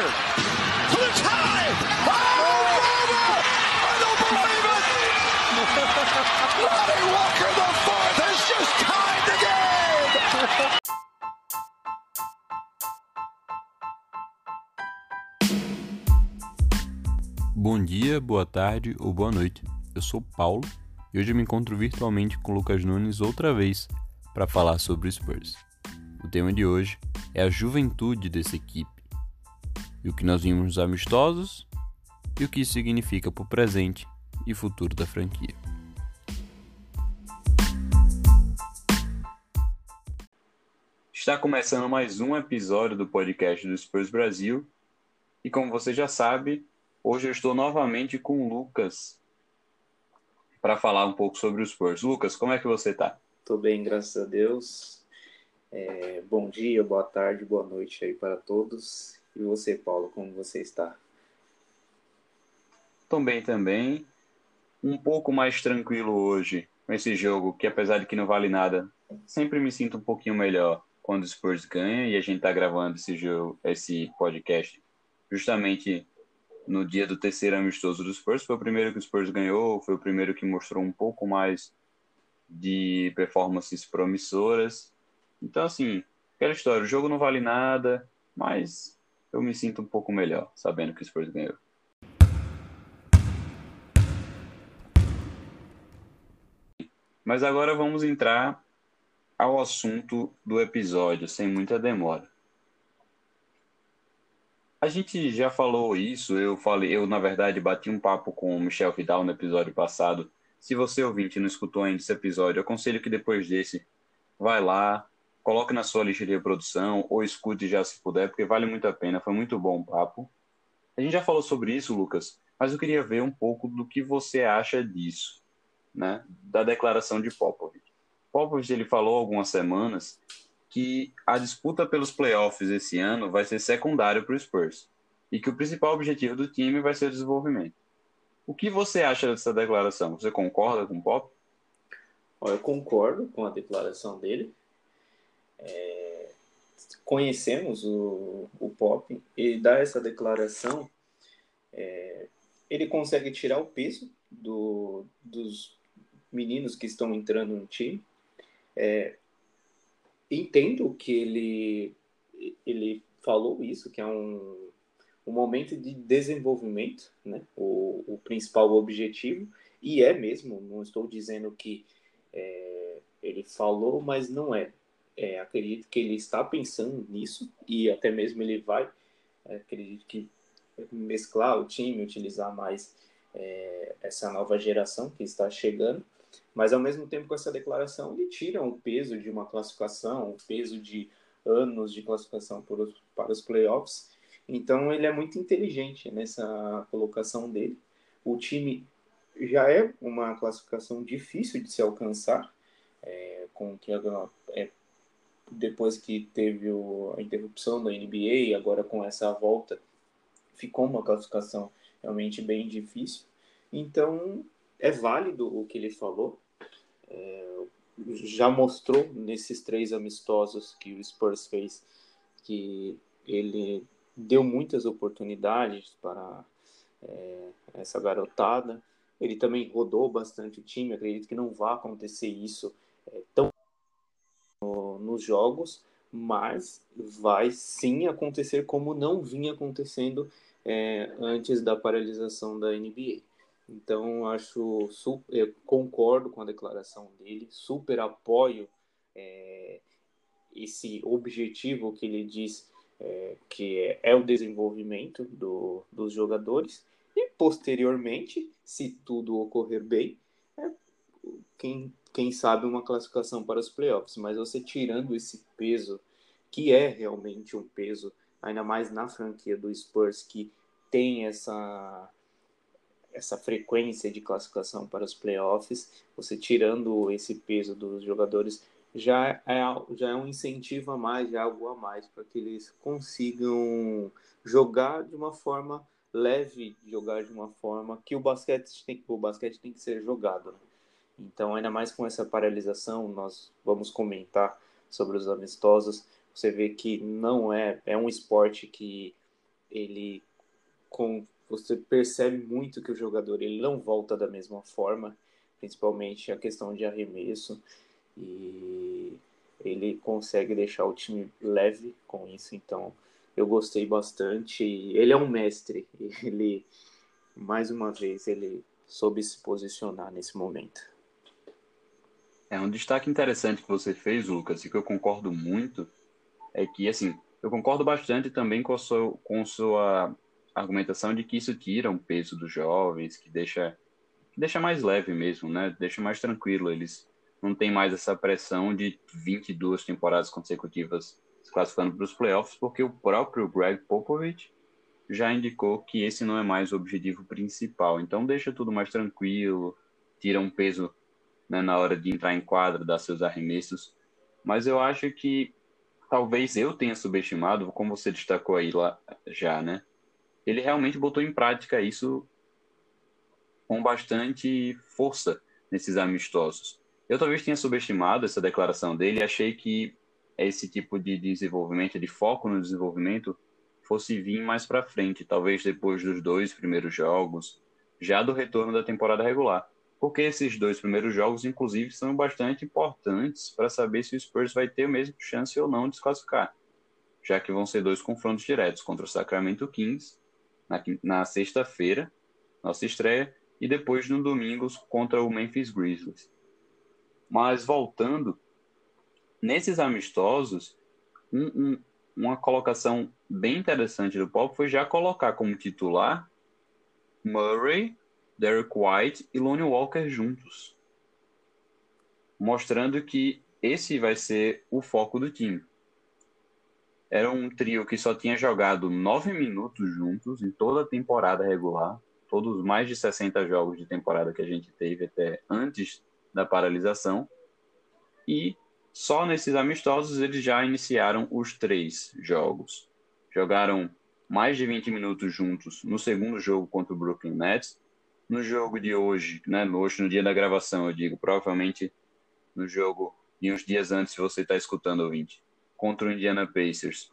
Tie. Oh! I don't believe it. Walker, the fourth, has just tied the game. Bom dia, boa tarde ou boa noite. Eu sou Paulo e hoje eu me encontro virtualmente com o Lucas Nunes outra vez para falar sobre o Spurs. O tema de hoje é a juventude dessa equipe e o que nós vimos nos amistosos e o que isso significa para o presente e futuro da franquia. Está começando mais um episódio do podcast do Spurs Brasil e como você já sabe, hoje eu estou novamente com o Lucas para falar um pouco sobre os Spurs. Lucas, como é que você está? Tô bem, graças a Deus. É, bom dia, boa tarde, boa noite aí para todos. E você, Paulo, como você está? Estou bem também. Um pouco mais tranquilo hoje com esse jogo, que apesar de que não vale nada, sempre me sinto um pouquinho melhor quando o Spurs ganha e a gente está gravando esse jogo, esse podcast justamente no dia do terceiro amistoso do Spurs. Foi o primeiro que o Spurs ganhou, foi o primeiro que mostrou um pouco mais de performances promissoras. Então, assim, aquela história, o jogo não vale nada, mas eu me sinto um pouco melhor sabendo que o Spurs ganhou. Mas agora vamos entrar ao assunto do episódio, sem muita demora. A gente já falou isso, eu falei, eu na verdade bati um papo com o Michel Vidal no episódio passado. Se você ouvinte não escutou ainda esse episódio, eu aconselho que depois desse vai lá, coloque na sua lista de reprodução ou escute já se puder, porque vale muito a pena, foi muito bom o papo. A gente já falou sobre isso, Lucas, mas eu queria ver um pouco do que você acha disso, né? Da declaração de Popovich. Popovich ele falou algumas semanas que a disputa pelos playoffs esse ano vai ser secundário para o Spurs e que o principal objetivo do time vai ser o desenvolvimento. O que você acha dessa declaração? Você concorda com o Pop? Eu concordo com a declaração dele. É, conhecemos o, o Pop e dá essa declaração, é, ele consegue tirar o peso do, dos meninos que estão entrando no time. É, entendo que ele, ele falou isso, que é um, um momento de desenvolvimento, né? o, o principal objetivo, e é mesmo, não estou dizendo que é, ele falou, mas não é é, acredito que ele está pensando nisso e até mesmo ele vai, é, acredito que mesclar o time, utilizar mais é, essa nova geração que está chegando, mas ao mesmo tempo com essa declaração ele tira o peso de uma classificação, o peso de anos de classificação os, para os playoffs, então ele é muito inteligente nessa colocação dele. O time já é uma classificação difícil de se alcançar, é, com que é, depois que teve o, a interrupção da NBA, agora com essa volta, ficou uma classificação realmente bem difícil. Então, é válido o que ele falou. É, já mostrou nesses três amistosos que o Spurs fez que ele deu muitas oportunidades para é, essa garotada. Ele também rodou bastante o time. Acredito que não vai acontecer isso é, tão nos jogos, mas vai sim acontecer como não vinha acontecendo é, antes da paralisação da NBA. Então, acho, super, concordo com a declaração dele, super apoio é, esse objetivo que ele diz é, que é, é, o desenvolvimento do, dos jogadores e, posteriormente, se tudo ocorrer bem, é, quem quem sabe, uma classificação para os playoffs, mas você tirando esse peso, que é realmente um peso, ainda mais na franquia do Spurs, que tem essa, essa frequência de classificação para os playoffs, você tirando esse peso dos jogadores, já é, já é um incentivo a mais, já é algo a mais, para que eles consigam jogar de uma forma leve, jogar de uma forma que o basquete tem, o basquete tem que ser jogado. Né? Então, ainda mais com essa paralisação, nós vamos comentar sobre os amistosos. Você vê que não é é um esporte que ele com você percebe muito que o jogador ele não volta da mesma forma, principalmente a questão de arremesso e ele consegue deixar o time leve com isso, então eu gostei bastante. Ele é um mestre, ele mais uma vez ele soube se posicionar nesse momento. É um destaque interessante que você fez, Lucas, e que eu concordo muito, é que assim, eu concordo bastante também com sua, com sua argumentação de que isso tira um peso dos jovens, que deixa, que deixa mais leve mesmo, né? Deixa mais tranquilo. Eles não têm mais essa pressão de 22 temporadas consecutivas se classificando para os playoffs, porque o próprio Greg Popovich já indicou que esse não é mais o objetivo principal. Então deixa tudo mais tranquilo, tira um peso né, na hora de entrar em quadro, dar seus arremessos. Mas eu acho que talvez eu tenha subestimado, como você destacou aí lá já, né? Ele realmente botou em prática isso com bastante força nesses amistosos. Eu talvez tenha subestimado essa declaração dele achei que esse tipo de desenvolvimento, de foco no desenvolvimento, fosse vir mais para frente, talvez depois dos dois primeiros jogos, já do retorno da temporada regular. Porque esses dois primeiros jogos, inclusive, são bastante importantes para saber se o Spurs vai ter a mesma chance ou não de se classificar, já que vão ser dois confrontos diretos contra o Sacramento Kings na, na sexta-feira, nossa estreia, e depois no domingo contra o Memphis Grizzlies. Mas voltando, nesses amistosos, um, um, uma colocação bem interessante do Pop foi já colocar como titular Murray, Derek White e Lonnie Walker juntos, mostrando que esse vai ser o foco do time. Era um trio que só tinha jogado nove minutos juntos em toda a temporada regular, todos os mais de 60 jogos de temporada que a gente teve até antes da paralisação. E só nesses amistosos eles já iniciaram os três jogos. Jogaram mais de 20 minutos juntos no segundo jogo contra o Brooklyn Nets. No jogo de hoje, né, hoje no dia da gravação, eu digo, provavelmente no jogo de uns dias antes, se você está escutando, ouvinte, contra o Indiana Pacers.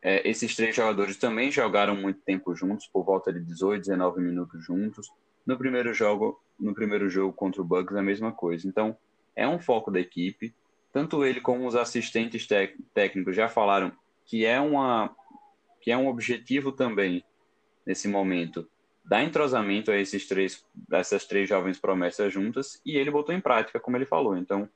É, esses três jogadores também jogaram muito tempo juntos, por volta de 18, 19 minutos juntos. No primeiro jogo, no primeiro jogo contra o Bucks, a mesma coisa. Então, é um foco da equipe. Tanto ele como os assistentes técnicos já falaram que é uma que é um objetivo também nesse momento dar entrosamento a esses três essas três jovens promessas juntas e ele botou em prática como ele falou. Então,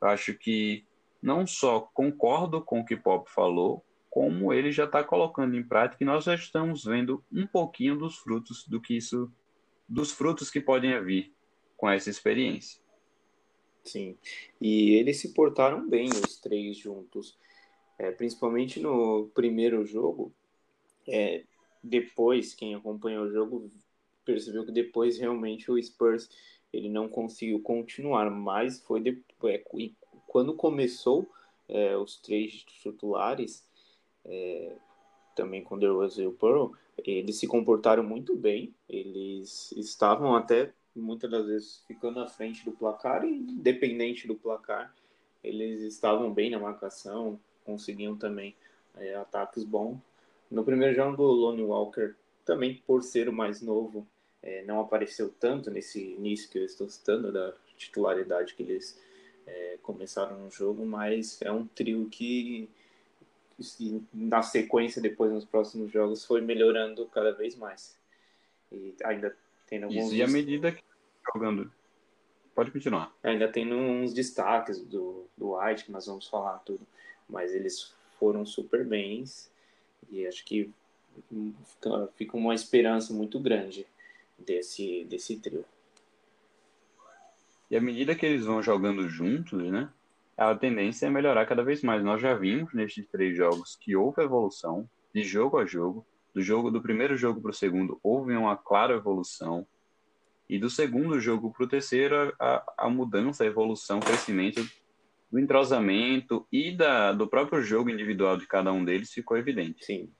acho que não só concordo com o que Pop falou, como ele já está colocando em prática e nós já estamos vendo um pouquinho dos frutos do que isso, dos frutos que podem vir com essa experiência. Sim, e eles se portaram bem os três juntos, é, principalmente no primeiro jogo. É, depois, quem acompanhou o jogo percebeu que depois realmente o Spurs ele não conseguiu continuar, mas foi depois, é, quando começou é, os três titulares, é, também com Rose e o Pearl, eles se comportaram muito bem, eles estavam até muitas das vezes ficando à frente do placar e independente do placar, eles estavam bem na marcação, conseguiam também é, ataques bons. No primeiro jogo, o Lonnie Walker, também por ser o mais novo, é, não apareceu tanto nesse início que eu estou citando, da titularidade que eles é, começaram no jogo, mas é um trio que na sequência depois nos próximos jogos foi melhorando cada vez mais. E ainda tem alguns Isso, e à medida que jogando. Pode continuar. Ainda tem uns destaques do, do White que nós vamos falar tudo mas eles foram super bens e acho que fica, fica uma esperança muito grande desse desse trio e à medida que eles vão jogando juntos, né? A tendência é melhorar cada vez mais. Nós já vimos nestes três jogos que houve evolução de jogo a jogo. Do jogo do primeiro jogo para o segundo houve uma clara evolução. E do segundo jogo para o terceiro, a, a mudança, a evolução, o crescimento do entrosamento e da, do próprio jogo individual de cada um deles ficou evidente. Sim.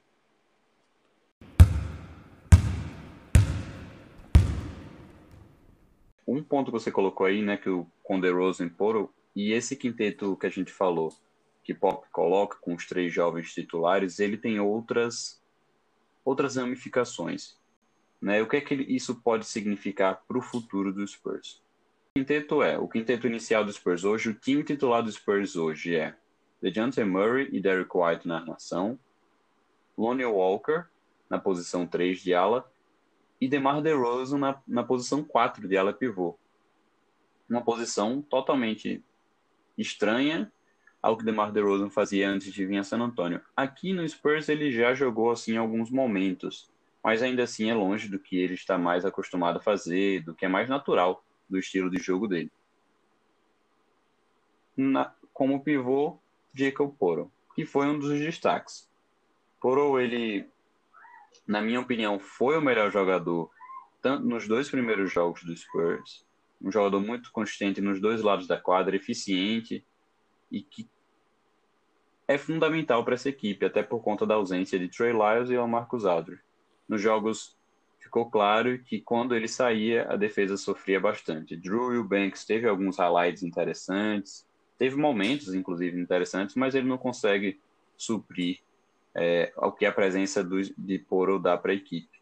um ponto que você colocou aí, né, que o com The Rose e Poro, e esse quinteto que a gente falou, que Pop coloca com os três jovens titulares, ele tem outras outras ramificações. Né? O que é que isso pode significar para o futuro do Spurs? O quinteto é, o quinteto inicial do Spurs hoje, o time titular do Spurs hoje é DeJounte Murray e Derek White na armação, Lonnie Walker na posição 3 de ala e DeMar DeRozan na, na posição 4 de ala pivô. Uma posição totalmente estranha ao que DeMar DeRozan fazia antes de vir a San Antonio. Aqui no Spurs ele já jogou assim em alguns momentos, mas ainda assim é longe do que ele está mais acostumado a fazer, do que é mais natural do estilo de jogo dele. Na, como pivô, Jacob Poro, que foi um dos destaques. Poro, ele, na minha opinião, foi o melhor jogador tanto nos dois primeiros jogos do Spurs, um jogador muito consistente nos dois lados da quadra, eficiente e que é fundamental para essa equipe, até por conta da ausência de Trey Lyles e Marcus Aldridge. Nos jogos ficou claro que quando ele saía, a defesa sofria bastante. Drew Eubanks teve alguns highlights interessantes, teve momentos, inclusive, interessantes, mas ele não consegue suprir é, o que a presença do, de Poro dá para a equipe.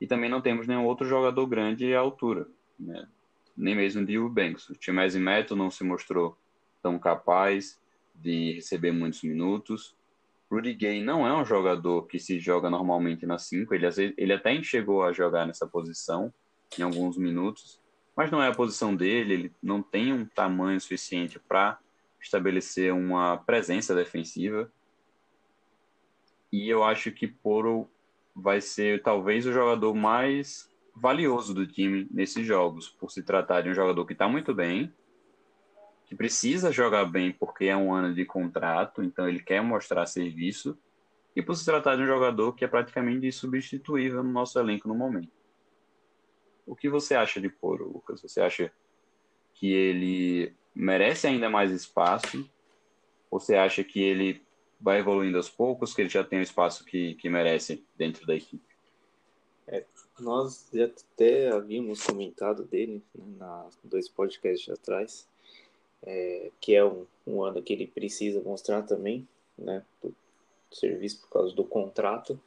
E também não temos nenhum outro jogador grande à altura, né? nem mesmo de Eubanks. O Timese Meto não se mostrou tão capaz de receber muitos minutos. Rudy Gay não é um jogador que se joga normalmente na 5, ele, ele até chegou a jogar nessa posição em alguns minutos, mas não é a posição dele, ele não tem um tamanho suficiente para estabelecer uma presença defensiva. E eu acho que Poro vai ser talvez o jogador mais valioso do time nesses jogos, por se tratar de um jogador que está muito bem, que precisa jogar bem porque é um ano de contrato, então ele quer mostrar serviço, e por se tratar de um jogador que é praticamente insubstituível no nosso elenco no momento. O que você acha de Poro, Lucas? Você acha que ele merece ainda mais espaço? Ou você acha que ele vai evoluindo aos poucos, que ele já tem o espaço que, que merece dentro da equipe? É, nós já até havíamos comentado dele né, na dois podcasts atrás, é, que é um, um, ano que ele precisa mostrar também, né, do serviço por causa do contrato,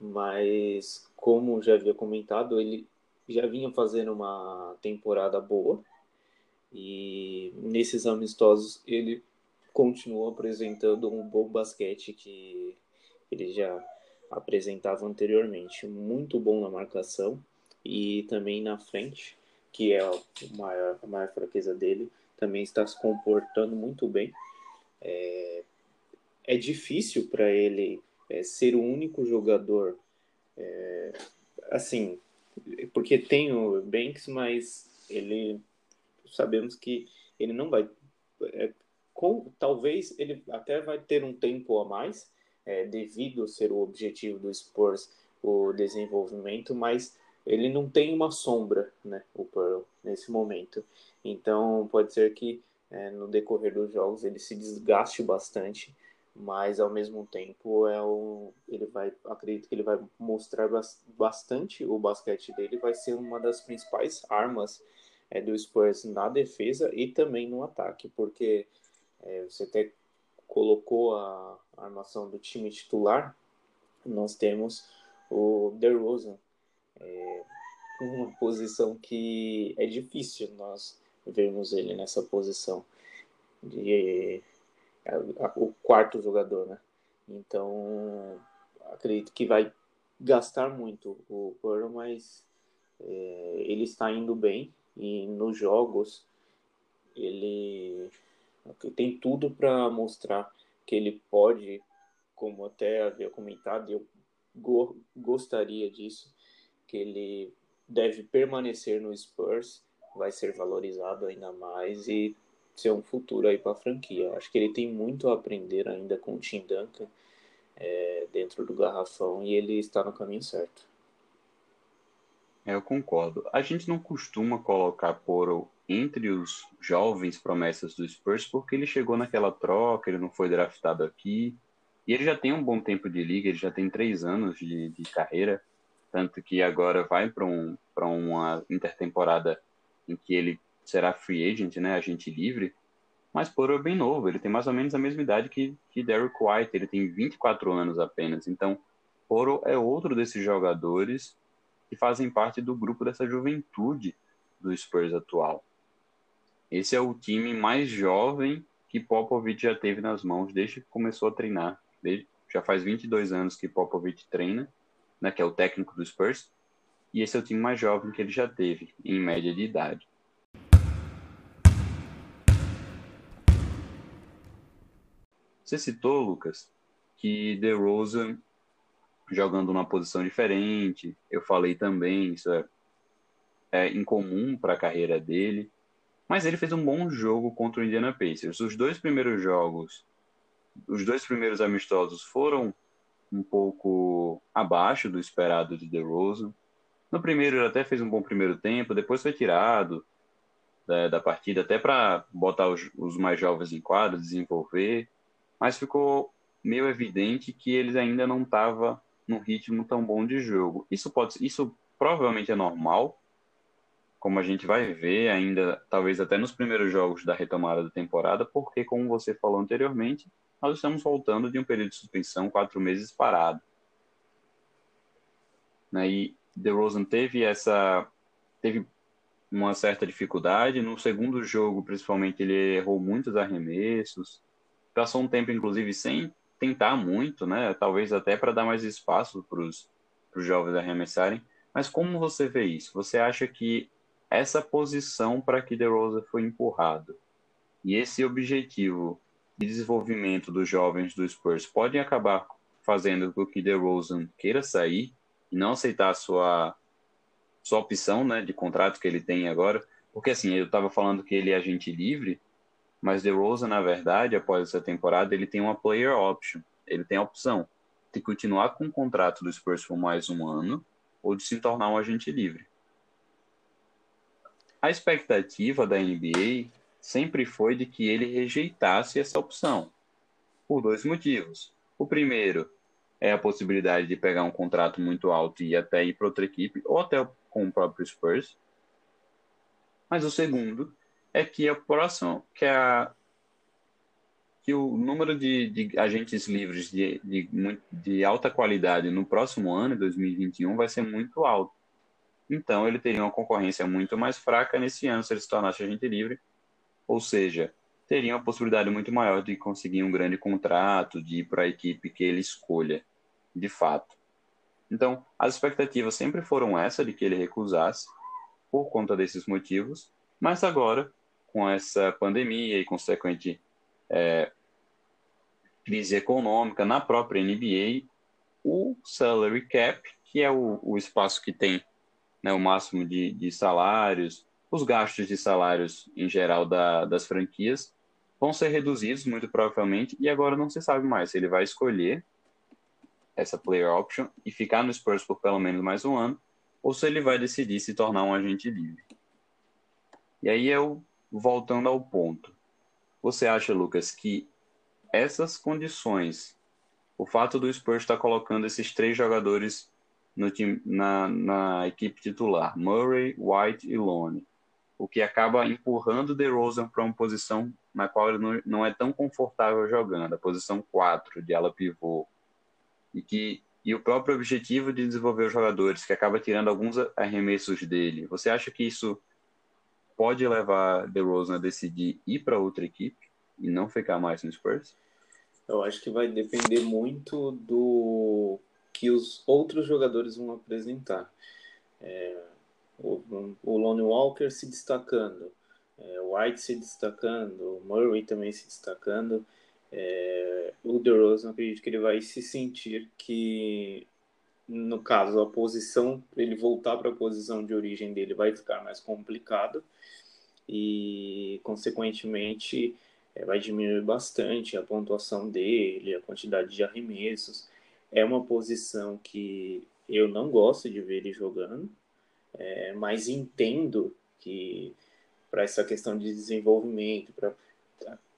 mas como já havia comentado, ele já vinha fazendo uma temporada boa. E nesses amistosos ele continuou apresentando um bom basquete que ele já apresentava anteriormente, muito bom na marcação e também na frente, que é a maior, a maior fraqueza dele, também está se comportando muito bem. É, é difícil para ele é, ser o único jogador, é, assim, porque tem o Banks, mas ele sabemos que ele não vai. É, com, talvez ele até vai ter um tempo a mais, é, devido ser o objetivo do Spurs o desenvolvimento, mas ele não tem uma sombra, né, o Pearl, nesse momento. Então, pode ser que é, no decorrer dos jogos ele se desgaste bastante, mas ao mesmo tempo é o, ele vai, acredito que ele vai mostrar bastante o basquete dele, vai ser uma das principais armas é, do Spurs na defesa e também no ataque, porque é, você até colocou a, armação do time titular, nós temos o DeRozan, é, uma posição que é difícil nós vermos ele nessa posição de o quarto jogador, né? Então acredito que vai gastar muito o Pearl, mas é, ele está indo bem e nos jogos ele tem tudo para mostrar que ele pode, como até havia comentado, eu go gostaria disso, que ele deve permanecer no Spurs, vai ser valorizado ainda mais e ser um futuro aí para a franquia. Acho que ele tem muito a aprender ainda com o Tim Duncan é, dentro do garrafão e ele está no caminho certo. É, eu concordo. A gente não costuma colocar Poro entre os jovens promessas do Spurs porque ele chegou naquela troca, ele não foi draftado aqui e ele já tem um bom tempo de liga, ele já tem três anos de, de carreira, tanto que agora vai para um, uma intertemporada em que ele será free agent, né, agente livre, Mas Poro é bem novo, ele tem mais ou menos a mesma idade que, que Derrick White, ele tem 24 anos apenas. Então, Poro é outro desses jogadores que fazem parte do grupo dessa juventude do Spurs atual. Esse é o time mais jovem que Popovich já teve nas mãos desde que começou a treinar. Desde, já faz 22 anos que Popovich treina, né, que é o técnico do Spurs, e esse é o time mais jovem que ele já teve, em média de idade. Você citou, Lucas, que DeRozan jogando numa posição diferente. Eu falei também, isso é, é incomum para a carreira dele. Mas ele fez um bom jogo contra o Indiana Pacers. Os dois primeiros jogos, os dois primeiros amistosos foram um pouco abaixo do esperado de DeRozan. No primeiro ele até fez um bom primeiro tempo, depois foi tirado da, da partida até para botar os, os mais jovens em quadro, desenvolver mas ficou meio evidente que eles ainda não estavam num ritmo tão bom de jogo. Isso pode, isso provavelmente é normal, como a gente vai ver ainda, talvez até nos primeiros jogos da retomada da temporada, porque como você falou anteriormente, nós estamos voltando de um período de suspensão, quatro meses parado. Né? E DeRozan teve essa, teve uma certa dificuldade no segundo jogo, principalmente ele errou muitos arremessos passou um tempo, inclusive, sem tentar muito, né? Talvez até para dar mais espaço para os jovens arremessarem. Mas como você vê isso? Você acha que essa posição para que DeRozan foi empurrado e esse objetivo de desenvolvimento dos jovens do Spurs pode acabar fazendo com que DeRozan queira sair não aceitar a sua sua opção, né, de contrato que ele tem agora? Porque assim, eu estava falando que ele é agente livre, mas DeRozan, na verdade, após essa temporada, ele tem uma player option. Ele tem a opção de continuar com o contrato do Spurs por mais um ano ou de se tornar um agente livre. A expectativa da NBA sempre foi de que ele rejeitasse essa opção, por dois motivos. O primeiro é a possibilidade de pegar um contrato muito alto e até ir para outra equipe, ou até com o próprio Spurs. Mas o segundo é que a próxima, que é a que o número de, de agentes livres de, de, de, alta qualidade no próximo ano, 2021, vai ser muito alto. Então, ele teria uma concorrência muito mais fraca nesse ano se ele se tornasse agente livre, ou seja, teria uma possibilidade muito maior de conseguir um grande contrato, de ir para a equipe que ele escolha, de fato. Então, as expectativas sempre foram essa de que ele recusasse, por conta desses motivos, mas agora com essa pandemia e consequente é, crise econômica na própria NBA, o salary cap, que é o, o espaço que tem né, o máximo de, de, salários, os gastos de salários em geral da, das franquias, vão ser reduzidos muito provavelmente, e agora não se sabe mais se ele vai escolher essa player option e ficar no Spurs por pelo menos mais um ano, ou se ele vai decidir se tornar um agente livre. E aí eu voltando ao ponto, você acha, Lucas, que essas condições, o fato do Spurs estar colocando esses três jogadores no time, na, na equipe titular, Murray, White e Lone, o que acaba empurrando DeRozan para uma posição na qual ele não, não é tão confortável jogando, a posição 4 de ala pivô, e que e o próprio objetivo de desenvolver os jogadores, que acaba tirando alguns arremessos dele. Você acha que isso pode levar DeRozan a decidir ir para outra equipe e não ficar mais no Spurs? Eu acho que vai depender muito do que os outros jogadores vão apresentar. É, o, o Lonnie Walker se destacando, é, White se destacando, Murray também se destacando. É, o DeRozan, acredito que ele vai se sentir que, no caso, a posição, ele voltar para a posição de origem dele vai ficar mais complicado e, consequentemente, é, vai diminuir bastante a pontuação dele, a quantidade de arremessos. É uma posição que eu não gosto de ver ele jogando, é, mas entendo que para essa questão de desenvolvimento, para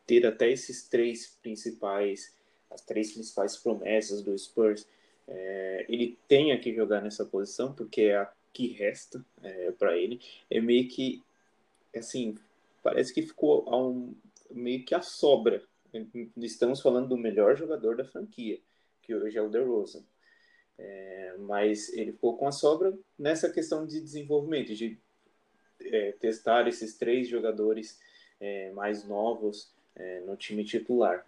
ter até esses três principais, as três principais promessas do Spurs, é, ele tenha que jogar nessa posição, porque é a que resta é, para ele. É meio que assim, parece que ficou um, meio que a sobra. Estamos falando do melhor jogador da franquia, que hoje é o DeRozan. É, mas ele ficou com a sobra nessa questão de desenvolvimento, de é, testar esses três jogadores é, mais novos é, no time titular.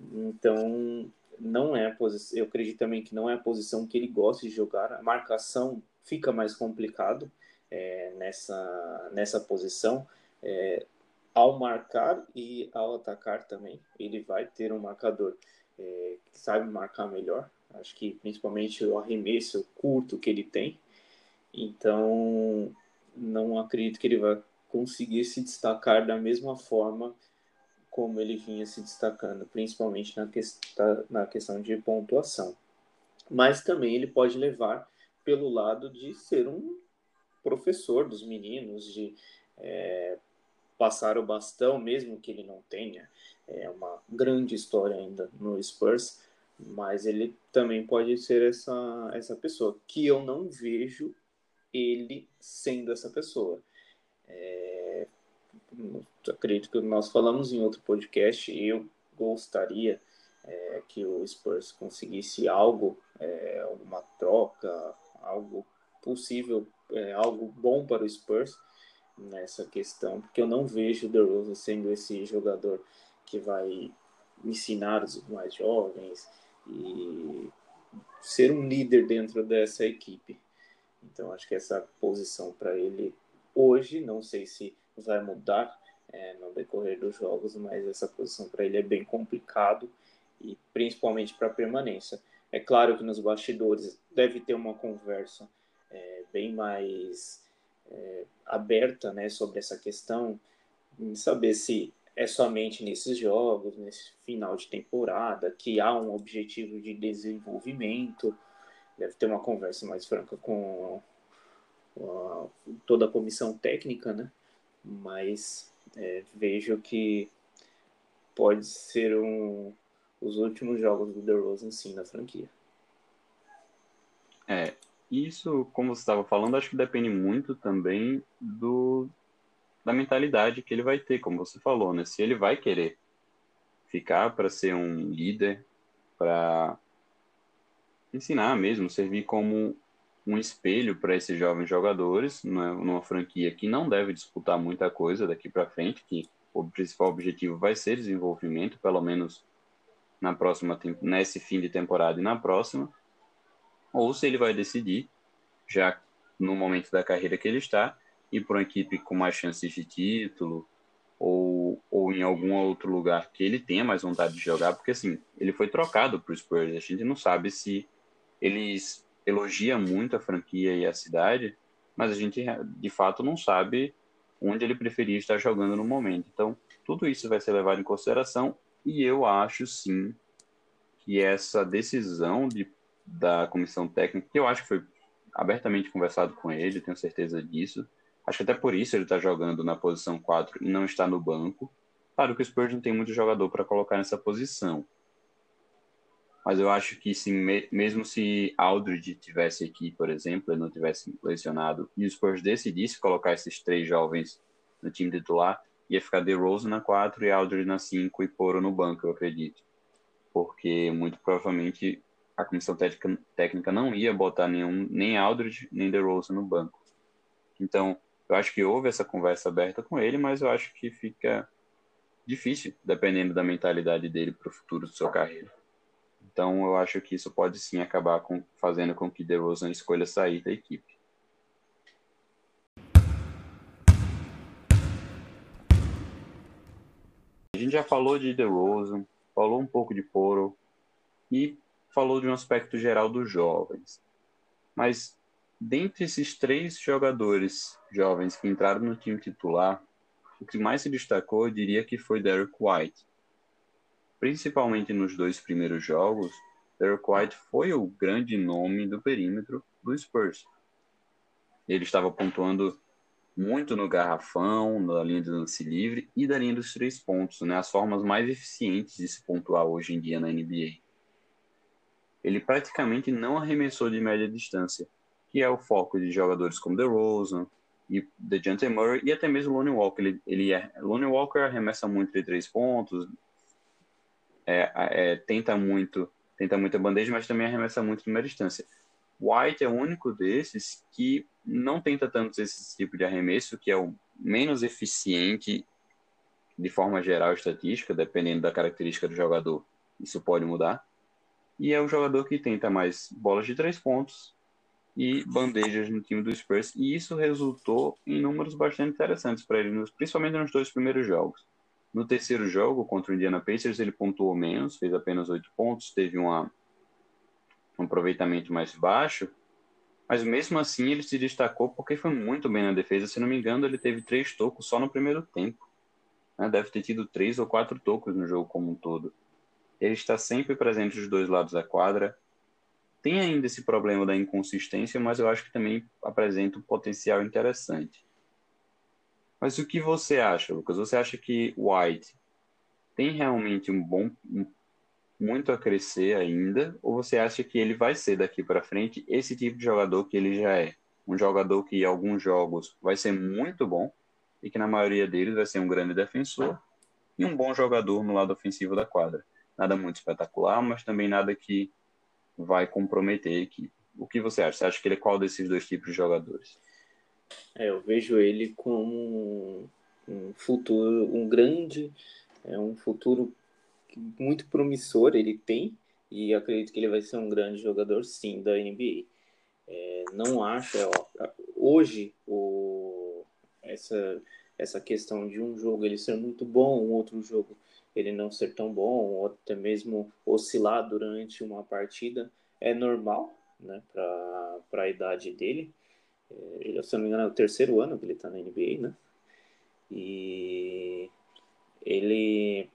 Então, não é a posição, eu acredito também que não é a posição que ele gosta de jogar. A marcação fica mais complicado é, nessa, nessa posição. É, ao marcar e ao atacar também, ele vai ter um marcador é, que sabe marcar melhor. Acho que principalmente o arremesso curto que ele tem. Então, não acredito que ele vai conseguir se destacar da mesma forma como ele vinha se destacando, principalmente na, questão, na questão de pontuação. Mas também ele pode levar pelo lado de ser um professor dos meninos, de é, passar o bastão, mesmo que ele não tenha é, uma grande história ainda no Spurs, mas ele também pode ser essa, essa pessoa, que eu não vejo ele sendo essa pessoa. É, acredito que nós falamos em outro podcast, eu gostaria é, que o Spurs conseguisse algo, é, uma troca, algo possível, é, algo bom para o Spurs nessa questão, porque eu não vejo o DeRozan sendo esse jogador que vai ensinar os mais jovens e ser um líder dentro dessa equipe. Então acho que essa posição para ele hoje, não sei se vai mudar é, no decorrer dos jogos, mas essa posição para ele é bem complicado e principalmente para permanência. É claro que nos bastidores deve ter uma conversa é, bem mais é, aberta né, sobre essa questão, em saber se é somente nesses jogos, nesse final de temporada, que há um objetivo de desenvolvimento. Deve ter uma conversa mais franca com a, toda a comissão técnica, né? Mas é, vejo que pode ser um, os últimos jogos do DeRozan, sim, na franquia. É, isso, como você estava falando, acho que depende muito também do da mentalidade que ele vai ter, como você falou, né? Se ele vai querer ficar para ser um líder, para ensinar mesmo, servir como um espelho para esses jovens jogadores, né? numa franquia que não deve disputar muita coisa daqui para frente, que o principal objetivo vai ser desenvolvimento, pelo menos na próxima nesse fim de temporada e na próxima, ou se ele vai decidir já no momento da carreira que ele está ir para uma equipe com mais chances de título ou, ou em algum outro lugar que ele tenha mais vontade de jogar, porque assim, ele foi trocado para o Spurs, a gente não sabe se eles elogia muito a franquia e a cidade, mas a gente de fato não sabe onde ele preferia estar jogando no momento. Então, tudo isso vai ser levado em consideração e eu acho sim que essa decisão de, da comissão técnica, que eu acho que foi abertamente conversado com ele, tenho certeza disso, Acho que até por isso ele está jogando na posição 4 e não está no banco. Claro que o Spurs não tem muito jogador para colocar nessa posição. Mas eu acho que sim, mesmo se Aldridge tivesse aqui, por exemplo, ele não tivesse lesionado, e o Spurs decidisse colocar esses três jovens no time titular, ia ficar Rose na 4 e Aldridge na 5 e Poro no banco, eu acredito. Porque muito provavelmente a comissão técnica não ia botar nenhum, nem Aldridge nem Rose no banco. Então, eu acho que houve essa conversa aberta com ele, mas eu acho que fica difícil, dependendo da mentalidade dele para o futuro de sua carreira. Então, eu acho que isso pode sim acabar com, fazendo com que DeRozan escolha sair da equipe. A gente já falou de DeRozan, falou um pouco de Poro e falou de um aspecto geral dos jovens. Mas Dentre esses três jogadores jovens que entraram no time titular, o que mais se destacou, eu diria que foi Derek White. Principalmente nos dois primeiros jogos, Derek White foi o grande nome do perímetro do Spurs. Ele estava pontuando muito no garrafão, na linha de lance livre e da linha dos três pontos, né? as formas mais eficientes de se pontuar hoje em dia na NBA. Ele praticamente não arremessou de média distância, que é o foco de jogadores como DeRozan, e DeJounte Murray e até mesmo Lonnie Walker. Ele, ele é, Lonnie Walker arremessa muito de três pontos, é, é, tenta muito tenta muita bandeja, mas também arremessa muito de média distância. White é o único desses que não tenta tanto esse tipo de arremesso, que é o menos eficiente de forma geral estatística, dependendo da característica do jogador, isso pode mudar. E é o jogador que tenta mais bolas de três pontos e bandejas no time do Spurs, e isso resultou em números bastante interessantes para ele, principalmente nos dois primeiros jogos. No terceiro jogo, contra o Indiana Pacers, ele pontuou menos, fez apenas oito pontos, teve uma, um aproveitamento mais baixo, mas mesmo assim ele se destacou porque foi muito bem na defesa. Se não me engano, ele teve três tocos só no primeiro tempo. Né? Deve ter tido três ou quatro tocos no jogo como um todo. Ele está sempre presente dos dois lados da quadra. Tem ainda esse problema da inconsistência, mas eu acho que também apresenta um potencial interessante. Mas o que você acha, Lucas? Você acha que White tem realmente um bom, um muito a crescer ainda, ou você acha que ele vai ser daqui para frente esse tipo de jogador que ele já é? Um jogador que em alguns jogos vai ser muito bom e que na maioria deles vai ser um grande defensor e um bom jogador no lado ofensivo da quadra. Nada muito espetacular, mas também nada que vai comprometer a equipe. O que você acha? Você acha que ele é qual desses dois tipos de jogadores? É, eu vejo ele como um futuro, um grande, é um futuro muito promissor ele tem e acredito que ele vai ser um grande jogador sim da NBA. É, não acho, é, ó, hoje o, essa, essa questão de um jogo ele ser muito bom, um outro jogo ele não ser tão bom, ou até mesmo oscilar durante uma partida, é normal né, para a idade dele. É, ele, se não me engano, é o terceiro ano que ele está na NBA, né? E ele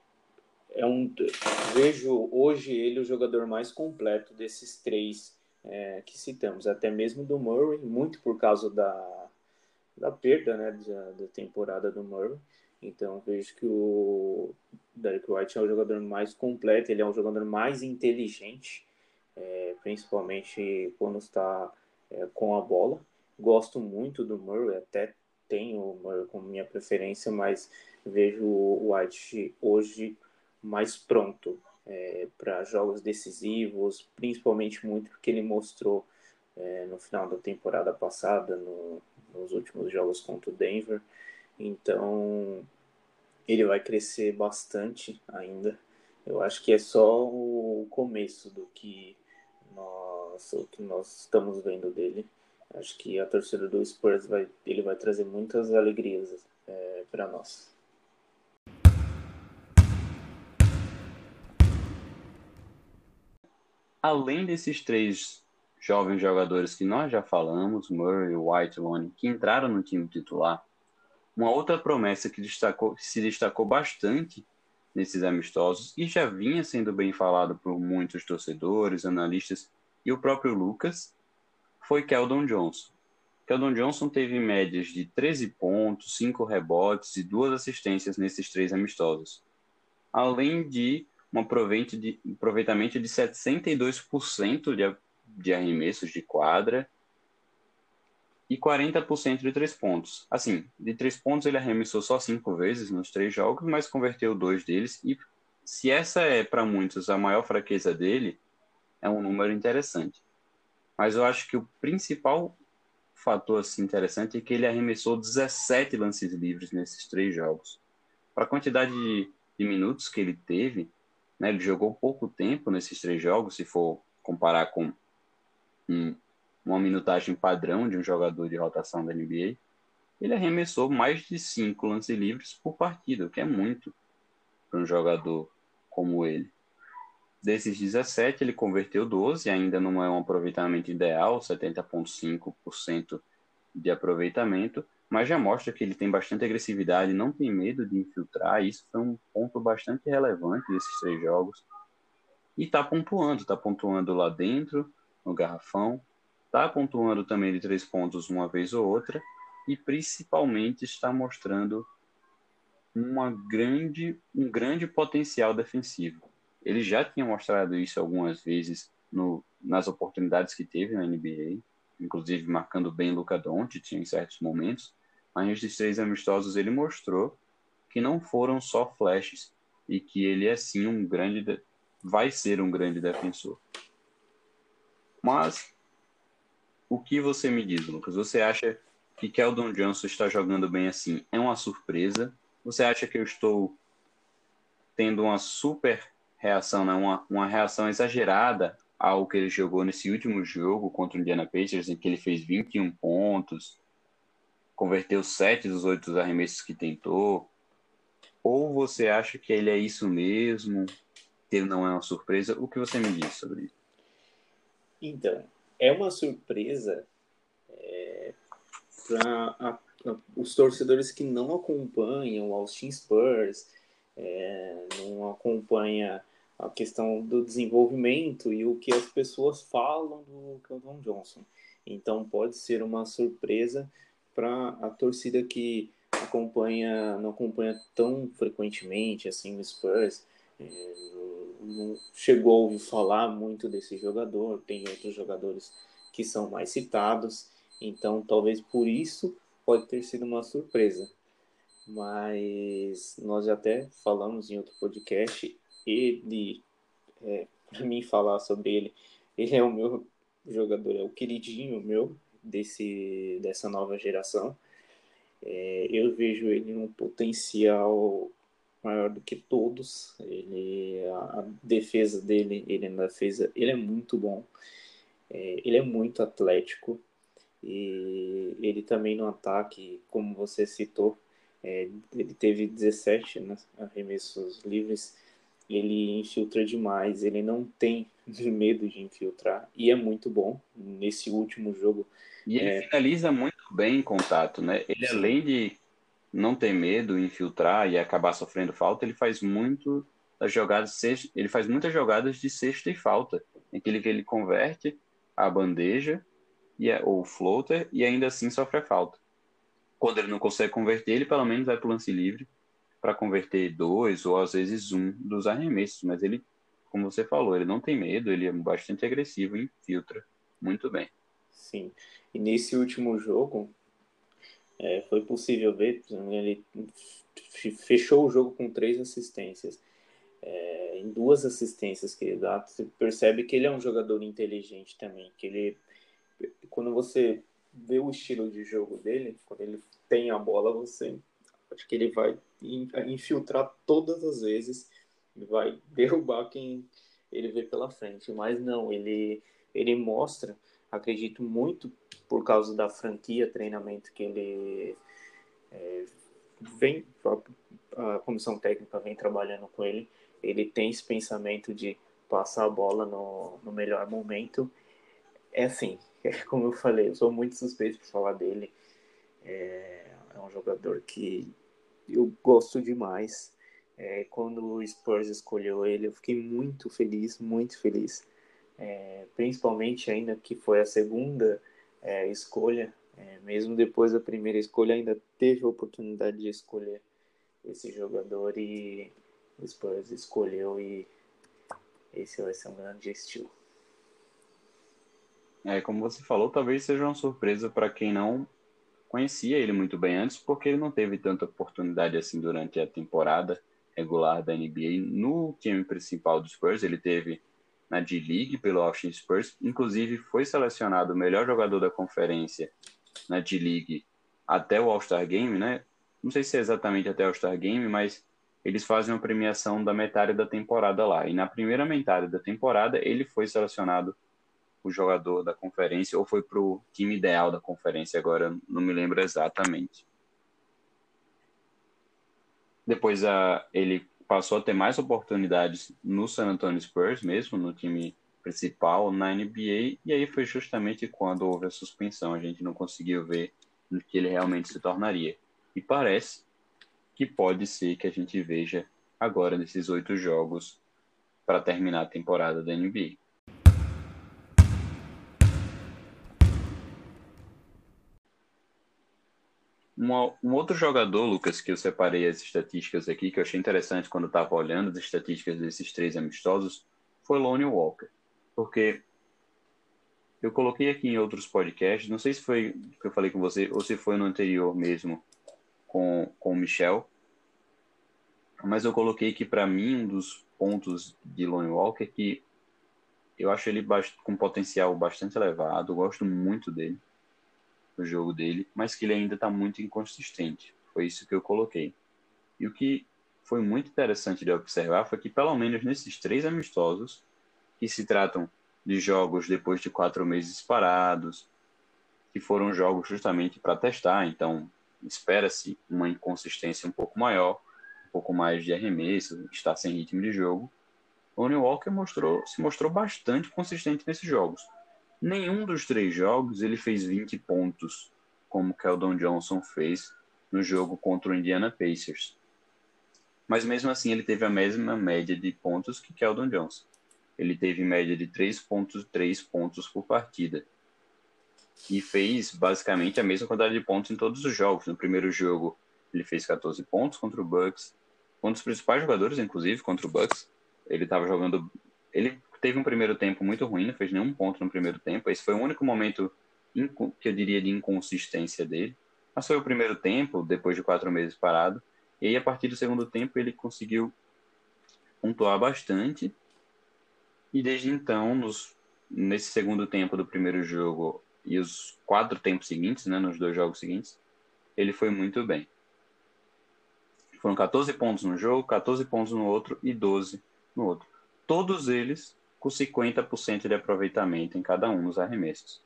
é um vejo hoje ele o jogador mais completo desses três é, que citamos, até mesmo do Murray, muito por causa da, da perda né, da, da temporada do Murray. Então vejo que o Derek White é o jogador mais completo, ele é um jogador mais inteligente, é, principalmente quando está é, com a bola. Gosto muito do Murray, até tenho o Murray como minha preferência, mas vejo o White hoje mais pronto é, para jogos decisivos, principalmente muito porque ele mostrou é, no final da temporada passada, no, nos últimos jogos contra o Denver. Então, ele vai crescer bastante ainda. Eu acho que é só o começo do que nós, o que nós estamos vendo dele. Acho que a torcida do Spurs vai, ele vai trazer muitas alegrias é, para nós. além desses três jovens jogadores que nós já falamos, Murray, White, Lonnie, que entraram no time titular, uma outra promessa que destacou, se destacou bastante nesses amistosos e já vinha sendo bem falado por muitos torcedores, analistas e o próprio Lucas, foi Keldon Johnson. Keldon Johnson teve médias de 13 pontos, 5 rebotes e 2 assistências nesses três amistosos, além de um aproveitamento de 72% de, de arremessos de quadra e 40% de três pontos. Assim, de três pontos ele arremessou só cinco vezes nos três jogos, mas converteu dois deles. E se essa é para muitos a maior fraqueza dele, é um número interessante. Mas eu acho que o principal fator assim, interessante é que ele arremessou 17 lances livres nesses três jogos. Para a quantidade de, de minutos que ele teve, né? Ele jogou pouco tempo nesses três jogos, se for comparar com um, uma minutagem padrão de um jogador de rotação da NBA. Ele arremessou mais de cinco lances livres por partida, o que é muito para um jogador como ele. Desses 17, ele converteu 12, ainda não é um aproveitamento ideal, 70,5% de aproveitamento, mas já mostra que ele tem bastante agressividade, não tem medo de infiltrar. Isso foi um ponto bastante relevante desses três jogos. E está pontuando, está pontuando lá dentro, no garrafão, está pontuando também de três pontos uma vez ou outra, e principalmente está mostrando uma grande, um grande potencial defensivo. Ele já tinha mostrado isso algumas vezes no, nas oportunidades que teve na NBA, inclusive marcando bem Luca Doncic em certos momentos, mas nesses três amistosos ele mostrou que não foram só flashes e que ele é sim um grande, vai ser um grande defensor. Mas o que você me diz, Lucas? Você acha que Keldon Johnson está jogando bem assim? É uma surpresa? Você acha que eu estou tendo uma super reação, né? uma, uma reação exagerada ao que ele jogou nesse último jogo contra o Indiana Pacers, em que ele fez 21 pontos, converteu 7 dos 8 arremessos que tentou? Ou você acha que ele é isso mesmo, que ele não é uma surpresa? O que você me diz sobre isso? Então, é uma surpresa é, para os torcedores que não acompanham o Austin Spurs, é, não acompanha a questão do desenvolvimento e o que as pessoas falam do Keldon Johnson. Então pode ser uma surpresa para a torcida que acompanha, não acompanha tão frequentemente assim o Spurs, é, não chegou a ouvir falar muito desse jogador, tem outros jogadores que são mais citados, então talvez por isso pode ter sido uma surpresa. Mas nós já até falamos em outro podcast, ele, é, para mim falar sobre ele, ele é o meu jogador, é o queridinho meu desse, dessa nova geração. É, eu vejo ele num potencial maior do que todos. Ele, a, a defesa dele, ele na defesa, ele é muito bom. É, ele é muito atlético e ele também no ataque, como você citou, é, ele teve 17 né, arremessos livres. Ele infiltra demais, ele não tem medo de infiltrar e é muito bom nesse último jogo. E ele é... finaliza muito bem em contato, né? Ele Sim. além de não ter medo, infiltrar e acabar sofrendo falta, ele faz muito das jogadas, ele faz muitas jogadas de cesta e falta, em que ele, que ele converte a bandeja e ou floater e ainda assim sofre a falta. Quando ele não consegue converter, ele pelo menos vai para o lance livre para converter dois ou às vezes um dos arremessos, mas ele, como você falou, ele não tem medo, ele é bastante agressivo e infiltra muito bem. Sim. E nesse último jogo, é, foi possível ver, ele fechou o jogo com três assistências. É, em duas assistências que ele dá, você percebe que ele é um jogador inteligente também, que ele, quando você vê o estilo de jogo dele, quando ele tem a bola, você acho que ele vai infiltrar todas as vezes, vai derrubar quem ele vê pela frente, mas não, ele ele mostra acredito muito por causa da franquia treinamento que ele é, vem, a comissão técnica vem trabalhando com ele. Ele tem esse pensamento de passar a bola no, no melhor momento. É assim, é como eu falei, eu sou muito suspeito por falar dele. É, é um jogador que eu gosto demais. É, quando o Spurs escolheu ele, eu fiquei muito feliz, muito feliz é, principalmente ainda que foi a segunda é, escolha, é, mesmo depois da primeira escolha, ainda teve a oportunidade de escolher esse jogador e o Spurs escolheu e esse vai ser um grande estilo. É, como você falou, talvez seja uma surpresa para quem não conhecia ele muito bem antes, porque ele não teve tanta oportunidade assim durante a temporada regular da NBA. No time principal do Spurs, ele teve na D-League pelo Austin Spurs. Inclusive, foi selecionado o melhor jogador da conferência na D-League até o All-Star Game, né? Não sei se é exatamente até o All-Star Game, mas eles fazem uma premiação da metade da temporada lá. E na primeira metade da temporada, ele foi selecionado o jogador da conferência, ou foi para o time ideal da conferência, agora não me lembro exatamente. Depois a, ele passou a ter mais oportunidades no San Antonio Spurs mesmo, no time principal na NBA, e aí foi justamente quando houve a suspensão, a gente não conseguiu ver no que ele realmente se tornaria. E parece que pode ser que a gente veja agora nesses oito jogos para terminar a temporada da NBA. Um outro jogador, Lucas, que eu separei as estatísticas aqui, que eu achei interessante quando estava olhando as estatísticas desses três amistosos, foi Lonnie Walker. Porque eu coloquei aqui em outros podcasts, não sei se foi que eu falei com você ou se foi no anterior mesmo com, com o Michel, mas eu coloquei que para mim um dos pontos de Lone Walker é que eu acho ele com potencial bastante elevado, gosto muito dele, do jogo dele, mas que ele ainda está muito inconsistente. Foi isso que eu coloquei. E o que foi muito interessante de observar foi que, pelo menos nesses três amistosos, que se tratam de jogos depois de quatro meses parados, que foram jogos justamente para testar, então espera-se uma inconsistência um pouco maior, um pouco mais de arremesso, está sem ritmo de jogo. O New Walker mostrou, se mostrou bastante consistente nesses jogos. Nenhum dos três jogos ele fez 20 pontos, como Keldon Johnson fez no jogo contra o Indiana Pacers. Mas mesmo assim ele teve a mesma média de pontos que Keldon Johnson ele teve média de 3.3 pontos por partida. E fez basicamente a mesma quantidade de pontos em todos os jogos. No primeiro jogo, ele fez 14 pontos contra o Bucks, um dos principais jogadores, inclusive, contra o Bucks. Ele estava jogando. Ele teve um primeiro tempo muito ruim, não fez nenhum ponto no primeiro tempo. Esse foi o único momento que eu diria de inconsistência dele. Mas foi o primeiro tempo, depois de quatro meses parado. E aí, a partir do segundo tempo, ele conseguiu pontuar bastante e desde então, nos, nesse segundo tempo do primeiro jogo e os quatro tempos seguintes, né, nos dois jogos seguintes, ele foi muito bem. Foram 14 pontos no jogo, 14 pontos no outro e 12 no outro. Todos eles com 50% de aproveitamento em cada um nos arremessos.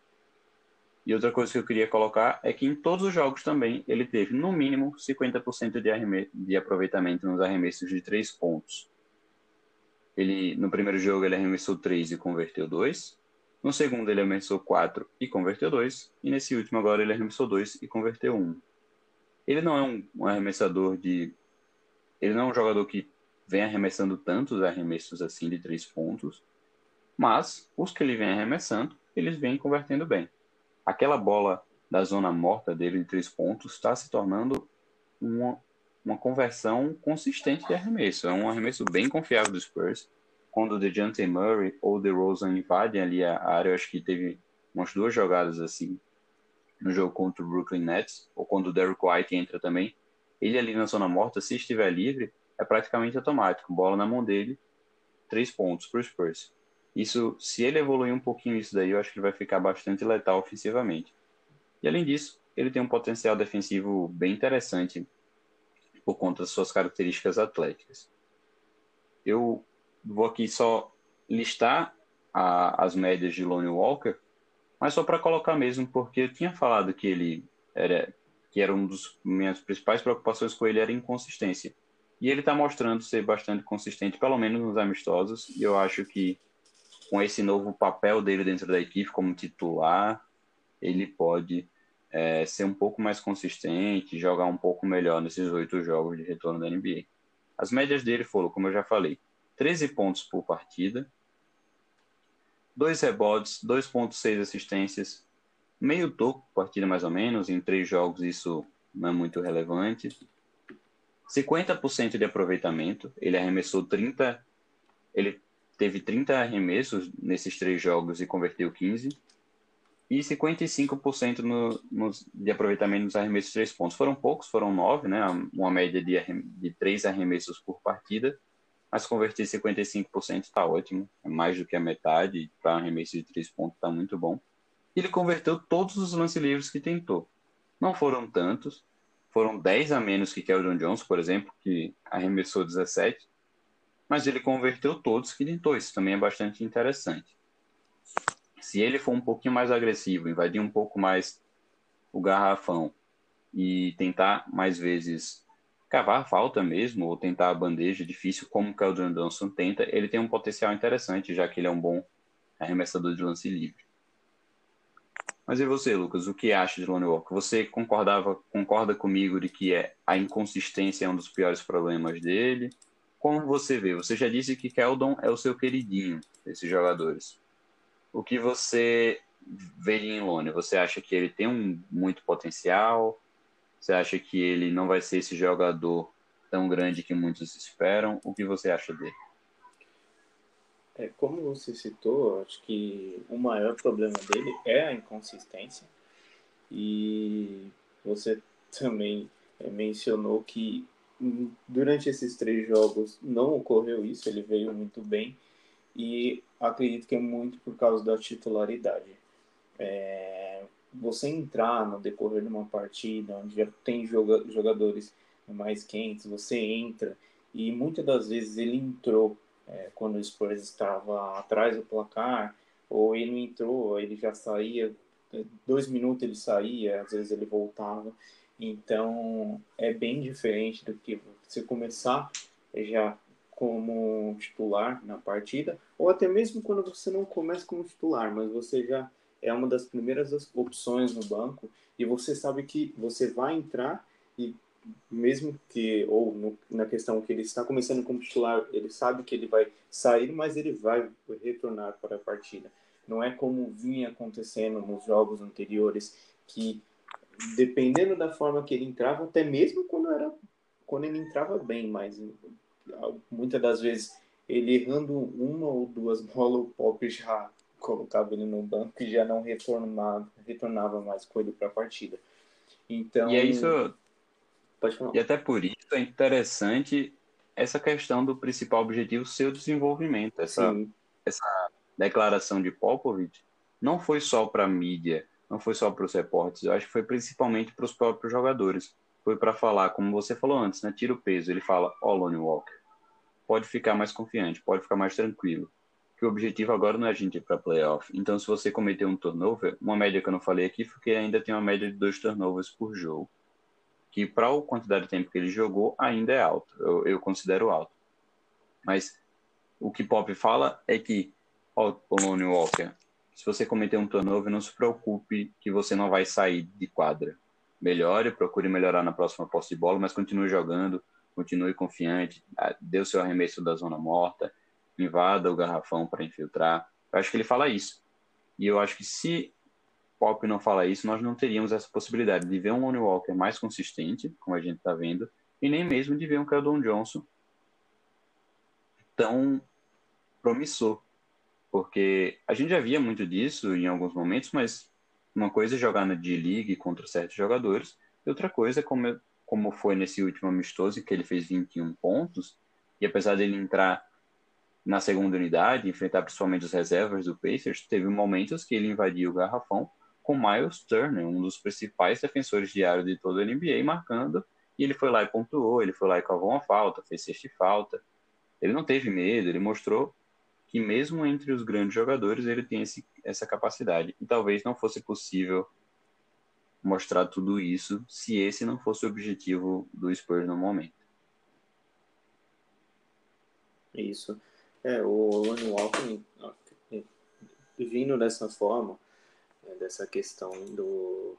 E outra coisa que eu queria colocar é que em todos os jogos também ele teve no mínimo 50% de, de aproveitamento nos arremessos de três pontos. Ele, no primeiro jogo ele arremessou 3 e converteu 2. No segundo ele arremessou 4 e converteu 2. E nesse último agora ele arremessou 2 e converteu 1. Ele não é um, um arremessador de... Ele não é um jogador que vem arremessando tantos arremessos assim de 3 pontos. Mas os que ele vem arremessando, eles vêm convertendo bem. Aquela bola da zona morta dele de 3 pontos está se tornando uma, uma conversão consistente de arremesso. É um arremesso bem confiável do Spurs. Quando o DeJounte Murray ou o DeRozan invadem ali a área, eu acho que teve umas duas jogadas assim no jogo contra o Brooklyn Nets, ou quando o Derrick White entra também. Ele ali na zona morta, se estiver livre, é praticamente automático. Bola na mão dele, três pontos para o Spurs. Isso, se ele evoluir um pouquinho isso daí, eu acho que vai ficar bastante letal ofensivamente. E além disso, ele tem um potencial defensivo bem interessante por conta das suas características atléticas. Eu vou aqui só listar a, as médias de Lonnie Walker, mas só para colocar mesmo, porque eu tinha falado que ele era que era uma das minhas principais preocupações com ele era inconsistência. E ele está mostrando ser bastante consistente, pelo menos nos amistosos, e eu acho que com esse novo papel dele dentro da equipe como titular, ele pode é, ser um pouco mais consistente, jogar um pouco melhor nesses oito jogos de retorno da NBA. As médias dele foram, como eu já falei, 13 pontos por partida, 2 rebotes, 2.6 assistências, meio toco por partida mais ou menos, em três jogos isso não é muito relevante. 50% de aproveitamento, ele arremessou 30, ele teve 30 arremessos nesses três jogos e converteu 15 e 55% no, no, de aproveitamento nos arremessos de três pontos. Foram poucos, foram nove, né? uma média de, de três arremessos por partida, mas converter 55% está ótimo, é mais do que a metade, para arremesso de três pontos está muito bom. Ele converteu todos os lances livres que tentou. Não foram tantos, foram 10 a menos que Keldon Jones, por exemplo, que arremessou 17, mas ele converteu todos que tentou, isso também é bastante interessante se ele for um pouquinho mais agressivo, invadir um pouco mais o garrafão e tentar mais vezes cavar falta mesmo, ou tentar a bandeja difícil, como o Keldon Johnson tenta, ele tem um potencial interessante, já que ele é um bom arremessador de lance livre. Mas e você, Lucas, o que acha de Lonnie? Você concordava, concorda comigo de que é, a inconsistência é um dos piores problemas dele? Como você vê? Você já disse que Keldon é o seu queridinho desses jogadores o que você vê em Lone? Você acha que ele tem um muito potencial? Você acha que ele não vai ser esse jogador tão grande que muitos esperam? O que você acha dele? É, como você citou, acho que o maior problema dele é a inconsistência. E você também mencionou que durante esses três jogos não ocorreu isso, ele veio muito bem e acredito que é muito por causa da titularidade. É, você entrar no decorrer de uma partida onde já tem jogadores mais quentes, você entra e muitas das vezes ele entrou é, quando o Spurs estava atrás do placar, ou ele entrou, ele já saía, dois minutos ele saía, às vezes ele voltava. Então é bem diferente do que você começar já como titular na partida, ou até mesmo quando você não começa como titular, mas você já é uma das primeiras opções no banco e você sabe que você vai entrar e mesmo que, ou no, na questão que ele está começando como titular, ele sabe que ele vai sair, mas ele vai retornar para a partida. Não é como vinha acontecendo nos jogos anteriores, que dependendo da forma que ele entrava, até mesmo quando, era, quando ele entrava bem, mas muitas das vezes ele errando uma ou duas bolas, o Pop já colocava ele no banco e já não retornava, retornava mais com ele para a partida. Então, e é isso Pode falar. E até por isso é interessante essa questão do principal objetivo ser o desenvolvimento. Essa, essa declaração de Popovich não foi só para a mídia, não foi só para os repórteres, eu acho que foi principalmente para os próprios jogadores. Foi para falar, como você falou antes, né? Tira o peso. Ele fala: Ó, oh, Lonnie Walker, pode ficar mais confiante, pode ficar mais tranquilo. Que o objetivo agora não é a gente ir para playoff. Então, se você cometer um turnover, uma média que eu não falei aqui, porque ainda tem uma média de dois turnovers por jogo que para a quantidade de tempo que ele jogou ainda é alto, eu, eu considero alto. Mas o que Pop fala é que, ó, Lonnie Walker, se você cometer um turnover, não se preocupe que você não vai sair de quadra. Melhore, procure melhorar na próxima posse de bola, mas continue jogando, continue confiante, ah, dê o seu arremesso da zona morta, invada o garrafão para infiltrar. Eu acho que ele fala isso. E eu acho que se Pop não fala isso, nós não teríamos essa possibilidade de ver um Lonnie Walker mais consistente, como a gente está vendo, e nem mesmo de ver um Keldon Johnson tão promissor. Porque a gente já via muito disso em alguns momentos, mas uma coisa é jogar na D-League contra certos jogadores, e outra coisa é como, como foi nesse último amistoso, que ele fez 21 pontos, e apesar dele entrar na segunda unidade, enfrentar principalmente os reservas do Pacers, teve momentos que ele invadiu o garrafão com Miles Turner, um dos principais defensores de de toda a NBA, marcando, e ele foi lá e pontuou, ele foi lá e cavou uma falta, fez sexta falta. Ele não teve medo, ele mostrou que mesmo entre os grandes jogadores ele tem esse, essa capacidade. E talvez não fosse possível mostrar tudo isso se esse não fosse o objetivo do Spurs no momento. Isso. É, o Lonnie Walker vindo dessa forma, né, dessa questão do,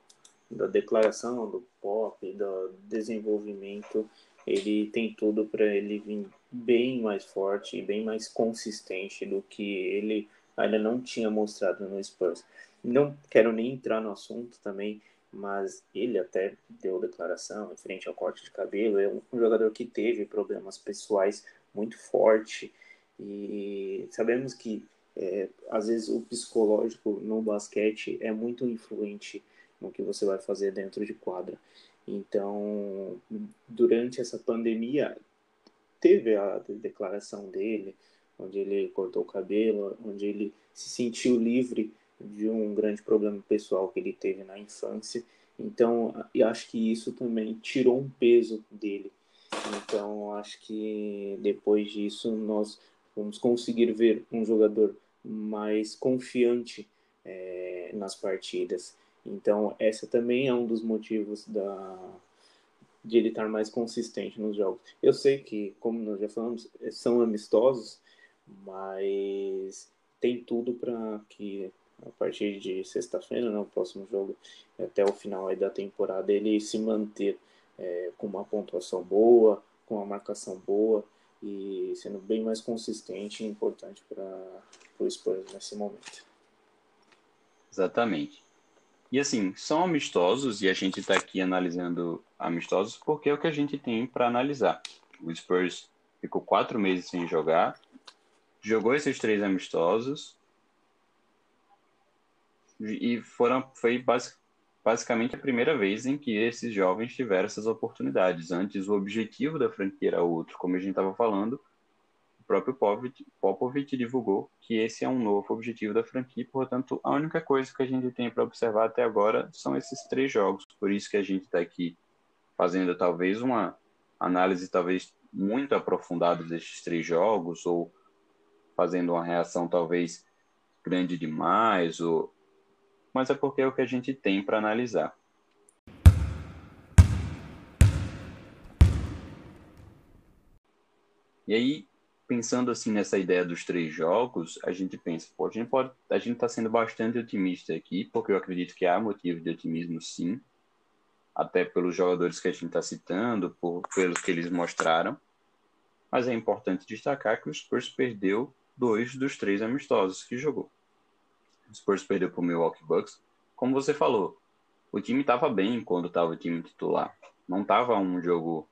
da declaração do pop, do desenvolvimento, ele tem tudo para ele vir bem mais forte e bem mais consistente do que ele ainda não tinha mostrado no Spurs. Não quero nem entrar no assunto também, mas ele até deu declaração em frente ao corte de cabelo. É um jogador que teve problemas pessoais muito forte e sabemos que é, às vezes o psicológico no basquete é muito influente no que você vai fazer dentro de quadra. Então, durante essa pandemia, teve a declaração dele, onde ele cortou o cabelo, onde ele se sentiu livre de um grande problema pessoal que ele teve na infância. Então, eu acho que isso também tirou um peso dele. Então, acho que depois disso nós vamos conseguir ver um jogador mais confiante é, nas partidas. Então, essa também é um dos motivos da, de ele estar mais consistente nos jogos. Eu sei que, como nós já falamos, são amistosos, mas tem tudo para que a partir de sexta-feira, né, próximo jogo, até o final da temporada, ele se manter é, com uma pontuação boa, com uma marcação boa e sendo bem mais consistente e importante para o Spurs nesse momento. Exatamente. E assim, são amistosos e a gente está aqui analisando amistosos porque é o que a gente tem para analisar. O Spurs ficou quatro meses sem jogar jogou esses três amistosos e foram, foi basic, basicamente a primeira vez em que esses jovens tiveram essas oportunidades. Antes, o objetivo da franquia era outro, como a gente estava falando, próprio Popovich divulgou que esse é um novo objetivo da franquia, portanto, a única coisa que a gente tem para observar até agora são esses três jogos. Por isso que a gente está aqui fazendo talvez uma análise talvez muito aprofundada desses três jogos, ou fazendo uma reação talvez grande demais, ou mas é porque é o que a gente tem para analisar. E aí, pensando assim nessa ideia dos três jogos, a gente pensa, pô, a gente pode, a gente está sendo bastante otimista aqui, porque eu acredito que há motivo de otimismo, sim, até pelos jogadores que a gente está citando, por pelos que eles mostraram. Mas é importante destacar que o Spurs perdeu dois dos três amistosos que jogou. O Spurs perdeu para o Milwaukee Bucks. Como você falou, o time estava bem quando estava o time titular. Não estava um jogo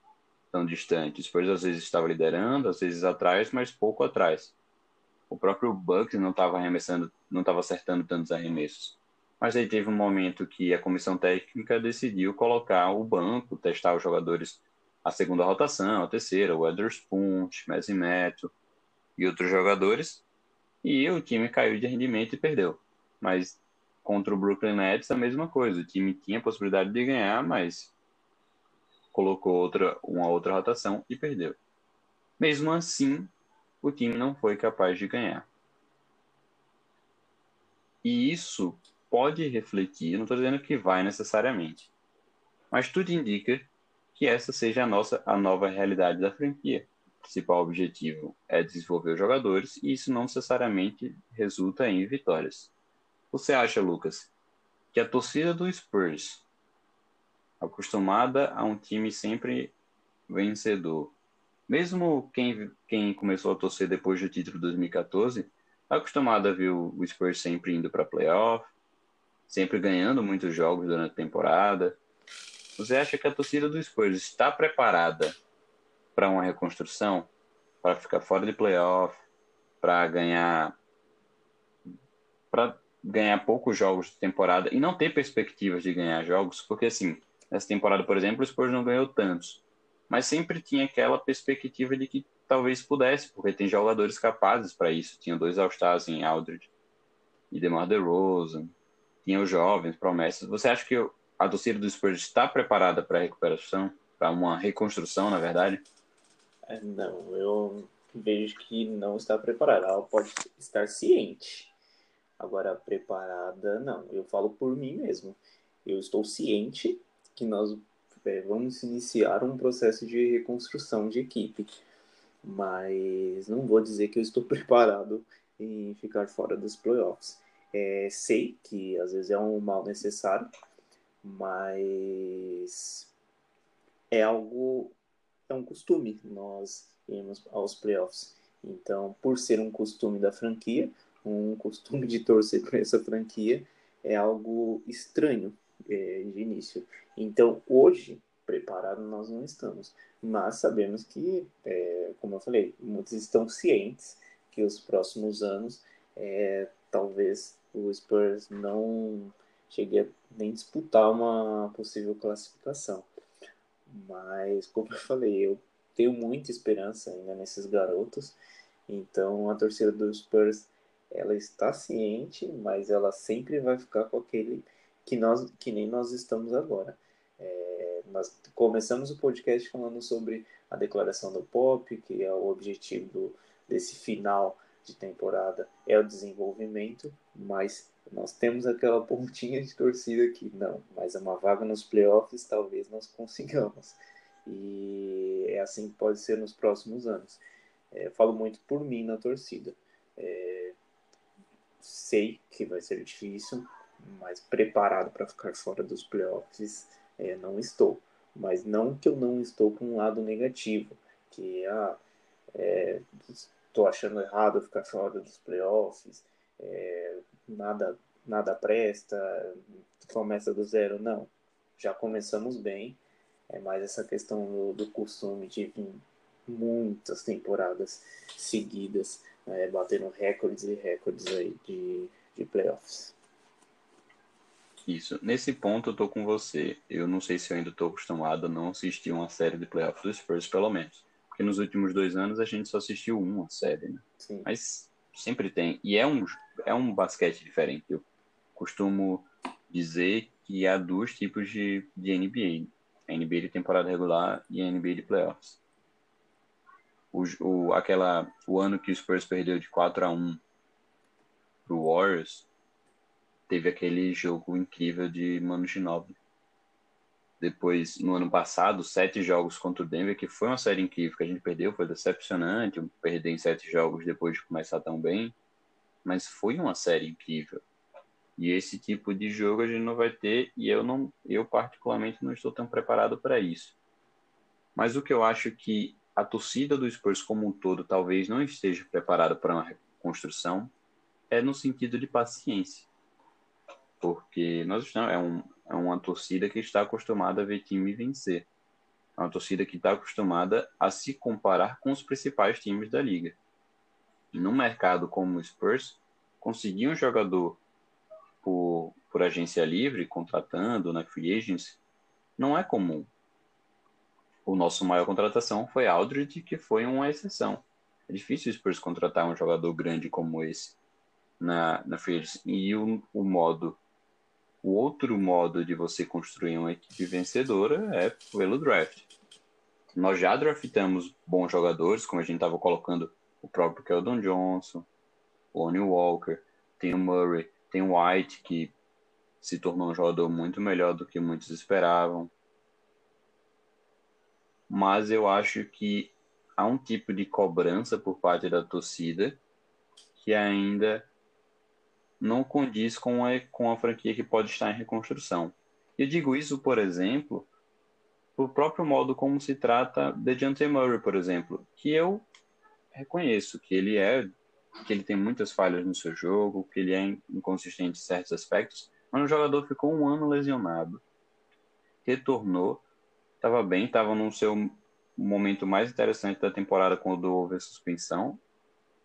tão distante. O Spurs às vezes estava liderando, às vezes atrás, mas pouco atrás. O próprio Bucks não estava arremessando, não estava acertando tantos arremessos. Mas aí teve um momento que a comissão técnica decidiu colocar o banco, testar os jogadores a segunda rotação, a terceira, o Weatherspoon, Messi Meto e outros jogadores, e o time caiu de rendimento e perdeu mas contra o Brooklyn Nets a mesma coisa. O time tinha a possibilidade de ganhar, mas colocou outra, uma outra rotação e perdeu. Mesmo assim, o time não foi capaz de ganhar. E isso pode refletir, não estou dizendo que vai necessariamente, mas tudo indica que essa seja a nossa a nova realidade da franquia. O principal objetivo é desenvolver os jogadores e isso não necessariamente resulta em vitórias. Você acha, Lucas, que a torcida do Spurs, acostumada a um time sempre vencedor, mesmo quem, quem começou a torcer depois do título de 2014, está acostumada a ver o Spurs sempre indo para playoff, sempre ganhando muitos jogos durante a temporada. Você acha que a torcida do Spurs está preparada para uma reconstrução, para ficar fora de playoff, para ganhar, para ganhar poucos jogos de temporada e não ter perspectivas de ganhar jogos, porque assim, nessa temporada, por exemplo, o Spurs não ganhou tantos, mas sempre tinha aquela perspectiva de que talvez pudesse, porque tem jogadores capazes para isso. Tinha dois All-Stars em Aldridge e DeMar DeRozan, tinha os jovens, promessas. Você acha que a torcida do Spurs está preparada para a recuperação, para uma reconstrução, na verdade? É, não, eu vejo que não está preparada. Ela pode estar ciente, Agora, preparada, não. Eu falo por mim mesmo. Eu estou ciente que nós é, vamos iniciar um processo de reconstrução de equipe. Mas não vou dizer que eu estou preparado em ficar fora dos playoffs. É, sei que às vezes é um mal necessário, mas é algo, é um costume nós irmos aos playoffs. Então, por ser um costume da franquia, um costume de torcer para essa franquia é algo estranho é, de início. Então, hoje, preparado nós não estamos, mas sabemos que, é, como eu falei, muitos estão cientes que os próximos anos, é, talvez o Spurs não chegue a nem disputar uma possível classificação. Mas, como eu falei, eu tenho muita esperança ainda nesses garotos. Então, a torcida do Spurs ela está ciente, mas ela sempre vai ficar com aquele que nós que nem nós estamos agora. É, nós começamos o podcast falando sobre a declaração do Pop, que é o objetivo desse final de temporada é o desenvolvimento, mas nós temos aquela pontinha de torcida aqui, não, mas uma vaga nos playoffs talvez nós consigamos. E é assim que pode ser nos próximos anos. É, falo muito por mim na torcida. É, sei que vai ser difícil, mas preparado para ficar fora dos playoffs é, não estou. Mas não que eu não estou com um lado negativo, que ah, é, estou achando errado ficar fora dos playoffs, é, nada, nada presta, começa do zero. Não, já começamos bem, é mais essa questão do, do costume de vir muitas temporadas seguidas é, batendo recordes e recordes aí de, de playoffs. Isso. Nesse ponto eu tô com você. Eu não sei se eu ainda tô acostumado a não assistir uma série de playoffs do Spurs, pelo menos. Porque nos últimos dois anos a gente só assistiu uma série, né? Sim. Mas sempre tem. E é um, é um basquete diferente. Eu costumo dizer que há dois tipos de, de NBA. A NBA de temporada regular e a NBA de playoffs. O, o, aquela, o ano que o Spurs perdeu de 4 a 1 pro Warriors, teve aquele jogo incrível de Manu Ginobili. Depois, no ano passado, sete jogos contra o Denver, que foi uma série incrível que a gente perdeu, foi decepcionante, perder em sete jogos depois de começar tão bem, mas foi uma série incrível. E esse tipo de jogo a gente não vai ter, e eu não, eu particularmente não estou tão preparado para isso. Mas o que eu acho que a torcida do Spurs como um todo talvez não esteja preparada para uma reconstrução é no sentido de paciência porque nós estamos, é, um, é uma torcida que está acostumada a ver time vencer. É uma torcida que está acostumada a se comparar com os principais times da liga. E num mercado como o Spurs, conseguir um jogador por, por agência livre, contratando na free agency, não é comum. O nosso maior contratação foi Aldridge, que foi uma exceção. É difícil o Spurs contratar um jogador grande como esse na, na free agency. E o, o modo o outro modo de você construir uma equipe vencedora é pelo draft. Nós já draftamos bons jogadores, como a gente estava colocando o próprio Keldon Johnson, Lonnie Walker, tem o Murray, tem o White, que se tornou um jogador muito melhor do que muitos esperavam. Mas eu acho que há um tipo de cobrança por parte da torcida que ainda não condiz com a, com a franquia que pode estar em reconstrução. Eu digo isso, por exemplo, o próprio modo como se trata de Dejounte Murray, por exemplo, que eu reconheço que ele é que ele tem muitas falhas no seu jogo, que ele é inconsistente em certos aspectos, mas o jogador ficou um ano lesionado, retornou, estava bem, estava no seu momento mais interessante da temporada quando houve a suspensão,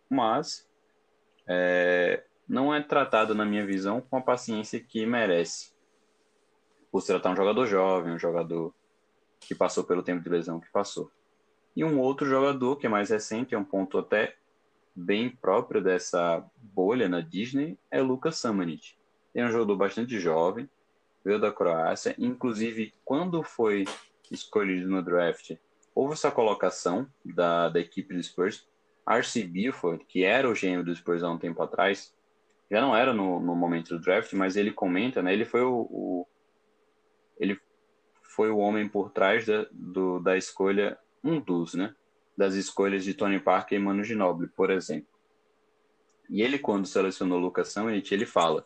mas é, não é tratado, na minha visão, com a paciência que merece. Por se tratar um jogador jovem, um jogador que passou pelo tempo de lesão que passou. E um outro jogador que é mais recente, é um ponto até bem próprio dessa bolha na Disney, é Lucas Samanic. É um jogador bastante jovem, veio da Croácia, inclusive quando foi escolhido no draft, houve essa colocação da, da equipe do Spurs. R.C. Buford, que era o gêmeo do Spurs há um tempo atrás, já não era no, no momento do draft, mas ele comenta, né? Ele foi o, o ele foi o homem por trás da, do, da escolha, um dos, né? Das escolhas de Tony Parker e Manu Ginobili, por exemplo. E ele, quando selecionou Lucas Samit, ele fala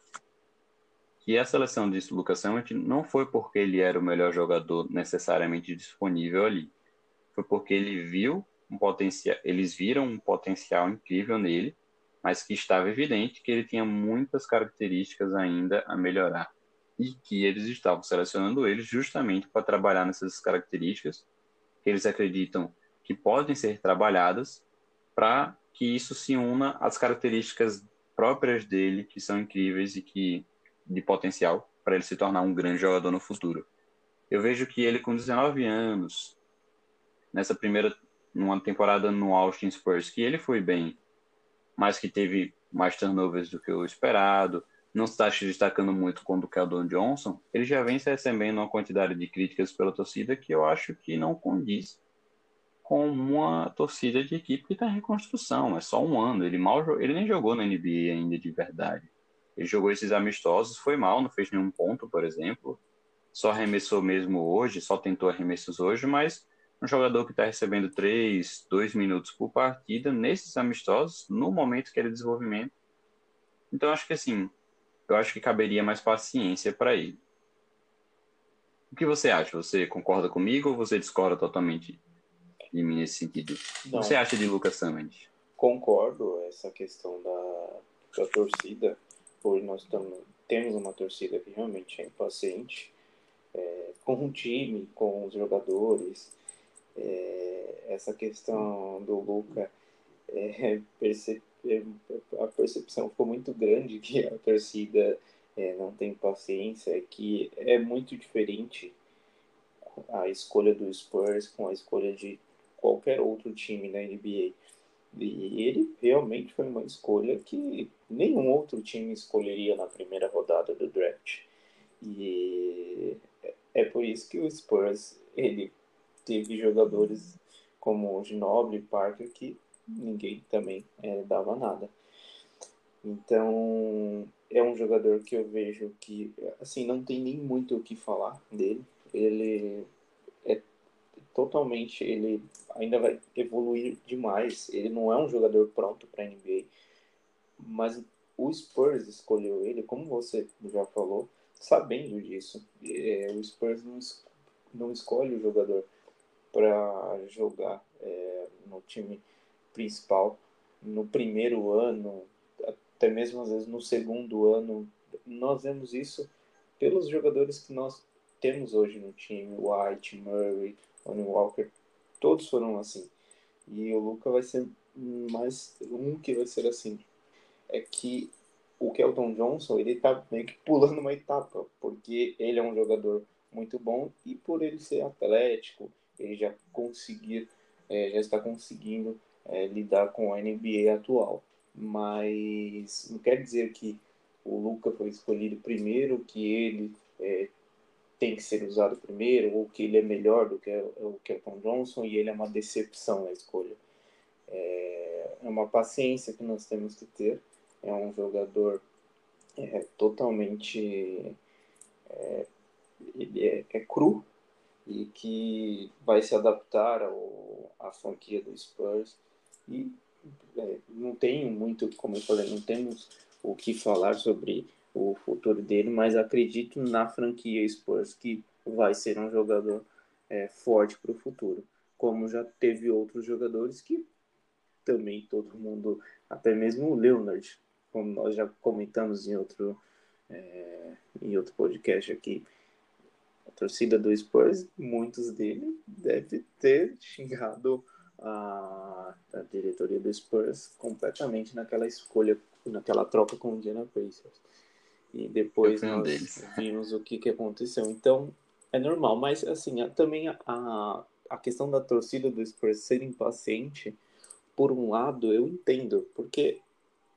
que a seleção de Lucas Samit não foi porque ele era o melhor jogador necessariamente disponível ali. Foi porque ele viu um potencial, eles viram um potencial incrível nele mas que estava evidente que ele tinha muitas características ainda a melhorar e que eles estavam selecionando ele justamente para trabalhar nessas características que eles acreditam que podem ser trabalhadas para que isso se una às características próprias dele que são incríveis e que de potencial para ele se tornar um grande jogador no futuro. Eu vejo que ele com 19 anos nessa primeira numa temporada no Austin Spurs que ele foi bem mas que teve mais turnovers do que o esperado, não está se destacando muito com o Keldon Johnson, ele já vem se recebendo uma quantidade de críticas pela torcida que eu acho que não condiz com uma torcida de equipe que está em reconstrução. É só um ano. Ele mal ele nem jogou na NBA ainda de verdade. Ele jogou esses amistosos, foi mal, não fez nenhum ponto, por exemplo. Só arremessou mesmo hoje, só tentou arremessos hoje, mas um jogador que está recebendo 3, 2 minutos por partida nesses amistosos, no momento que ele é desenvolvimento. Então, acho que assim, eu acho que caberia mais paciência para ele. O que você acha? Você concorda comigo ou você discorda totalmente de mim nesse sentido? Não. O que você acha de Lucas Sammons? Concordo, essa questão da, da torcida, hoje nós tamo, temos uma torcida que realmente é impaciente é, com o time, com os jogadores, é, essa questão do Luca é, perce, é, a percepção ficou muito grande que a torcida é, não tem paciência, é que é muito diferente a escolha do Spurs com a escolha de qualquer outro time na NBA. E ele realmente foi uma escolha que nenhum outro time escolheria na primeira rodada do draft. E é por isso que o Spurs ele teve jogadores como o Parker, que ninguém também é, dava nada. Então, é um jogador que eu vejo que, assim, não tem nem muito o que falar dele. Ele é totalmente, ele ainda vai evoluir demais. Ele não é um jogador pronto para NBA, mas o Spurs escolheu ele, como você já falou, sabendo disso. É, o Spurs não, não escolhe o jogador para jogar é, no time principal no primeiro ano, até mesmo às vezes no segundo ano. Nós vemos isso pelos jogadores que nós temos hoje no time, White, Murray, Tony Walker, todos foram assim. E o Luca vai ser mais um que vai ser assim. É que o Kelton Johnson, ele tá meio que pulando uma etapa, porque ele é um jogador muito bom e por ele ser atlético, ele já conseguir, é, já está conseguindo é, lidar com a NBA atual. Mas não quer dizer que o Luca foi escolhido primeiro, que ele é, tem que ser usado primeiro, ou que ele é melhor do que o Kelton Johnson e ele é uma decepção na escolha. É, é uma paciência que nós temos que ter. É um jogador é, totalmente é, é, é, cru e que vai se adaptar ao, à franquia do Spurs. E é, não tenho muito, como eu falei, não temos o que falar sobre o futuro dele, mas acredito na franquia Spurs que vai ser um jogador é, forte para o futuro, como já teve outros jogadores que também todo mundo, até mesmo o Leonard, como nós já comentamos em outro é, em outro podcast aqui, torcida do Spurs, muitos dele deve ter xingado a, a diretoria do Spurs completamente naquela escolha, naquela troca com o Indiana Pacers. E depois nós deles. vimos o que, que aconteceu. Então, é normal. Mas, assim, a- também a, a questão da torcida do Spurs ser impaciente, por um lado, eu entendo. Porque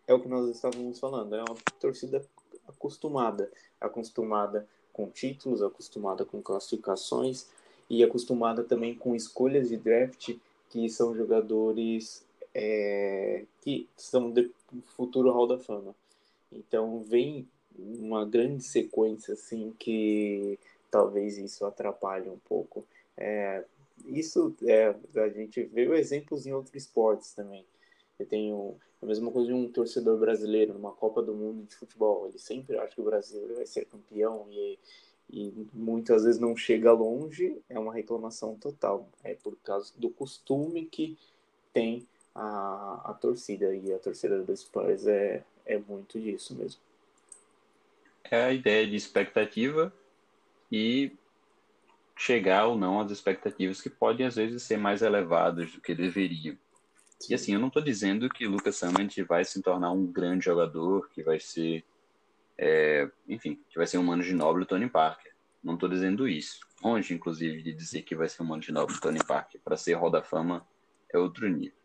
é o que nós estávamos falando. É uma torcida acostumada. Acostumada com títulos, acostumada com classificações e acostumada também com escolhas de draft que são jogadores é, que são de futuro Hall da Fama. Então vem uma grande sequência assim que talvez isso atrapalhe um pouco. É, isso é, a gente vê exemplos em outros esportes também. Eu tenho a mesma coisa de um torcedor brasileiro numa Copa do Mundo de futebol. Ele sempre acha que o Brasil vai ser campeão e, e muitas vezes não chega longe. É uma reclamação total. É por causa do costume que tem a, a torcida. E a torcida do Spurs é, é muito disso mesmo. É a ideia de expectativa e chegar ou não às expectativas que podem às vezes ser mais elevadas do que deveriam. E assim, eu não estou dizendo que Lucas Hammond vai se tornar um grande jogador, que vai ser, é, enfim, que vai ser um mano de nobre Tony Parker. Não estou dizendo isso. Longe, inclusive, de dizer que vai ser um mano de nobre Tony Parker. Para ser Hall da Fama é outro nível.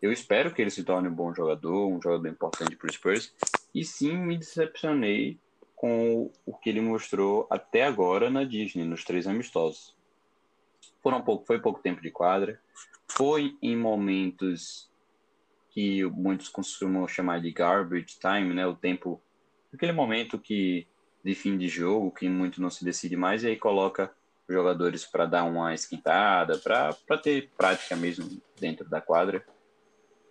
Eu espero que ele se torne um bom jogador, um jogador importante para o Spurs. E sim, me decepcionei com o que ele mostrou até agora na Disney, nos três amistosos. Foram pouco, foi pouco tempo de quadra, foi em momentos que muitos costumam chamar de garbage time, né? O tempo, aquele momento que de fim de jogo, que muito não se decide mais, e aí coloca jogadores para dar uma esquentada, para ter prática mesmo dentro da quadra.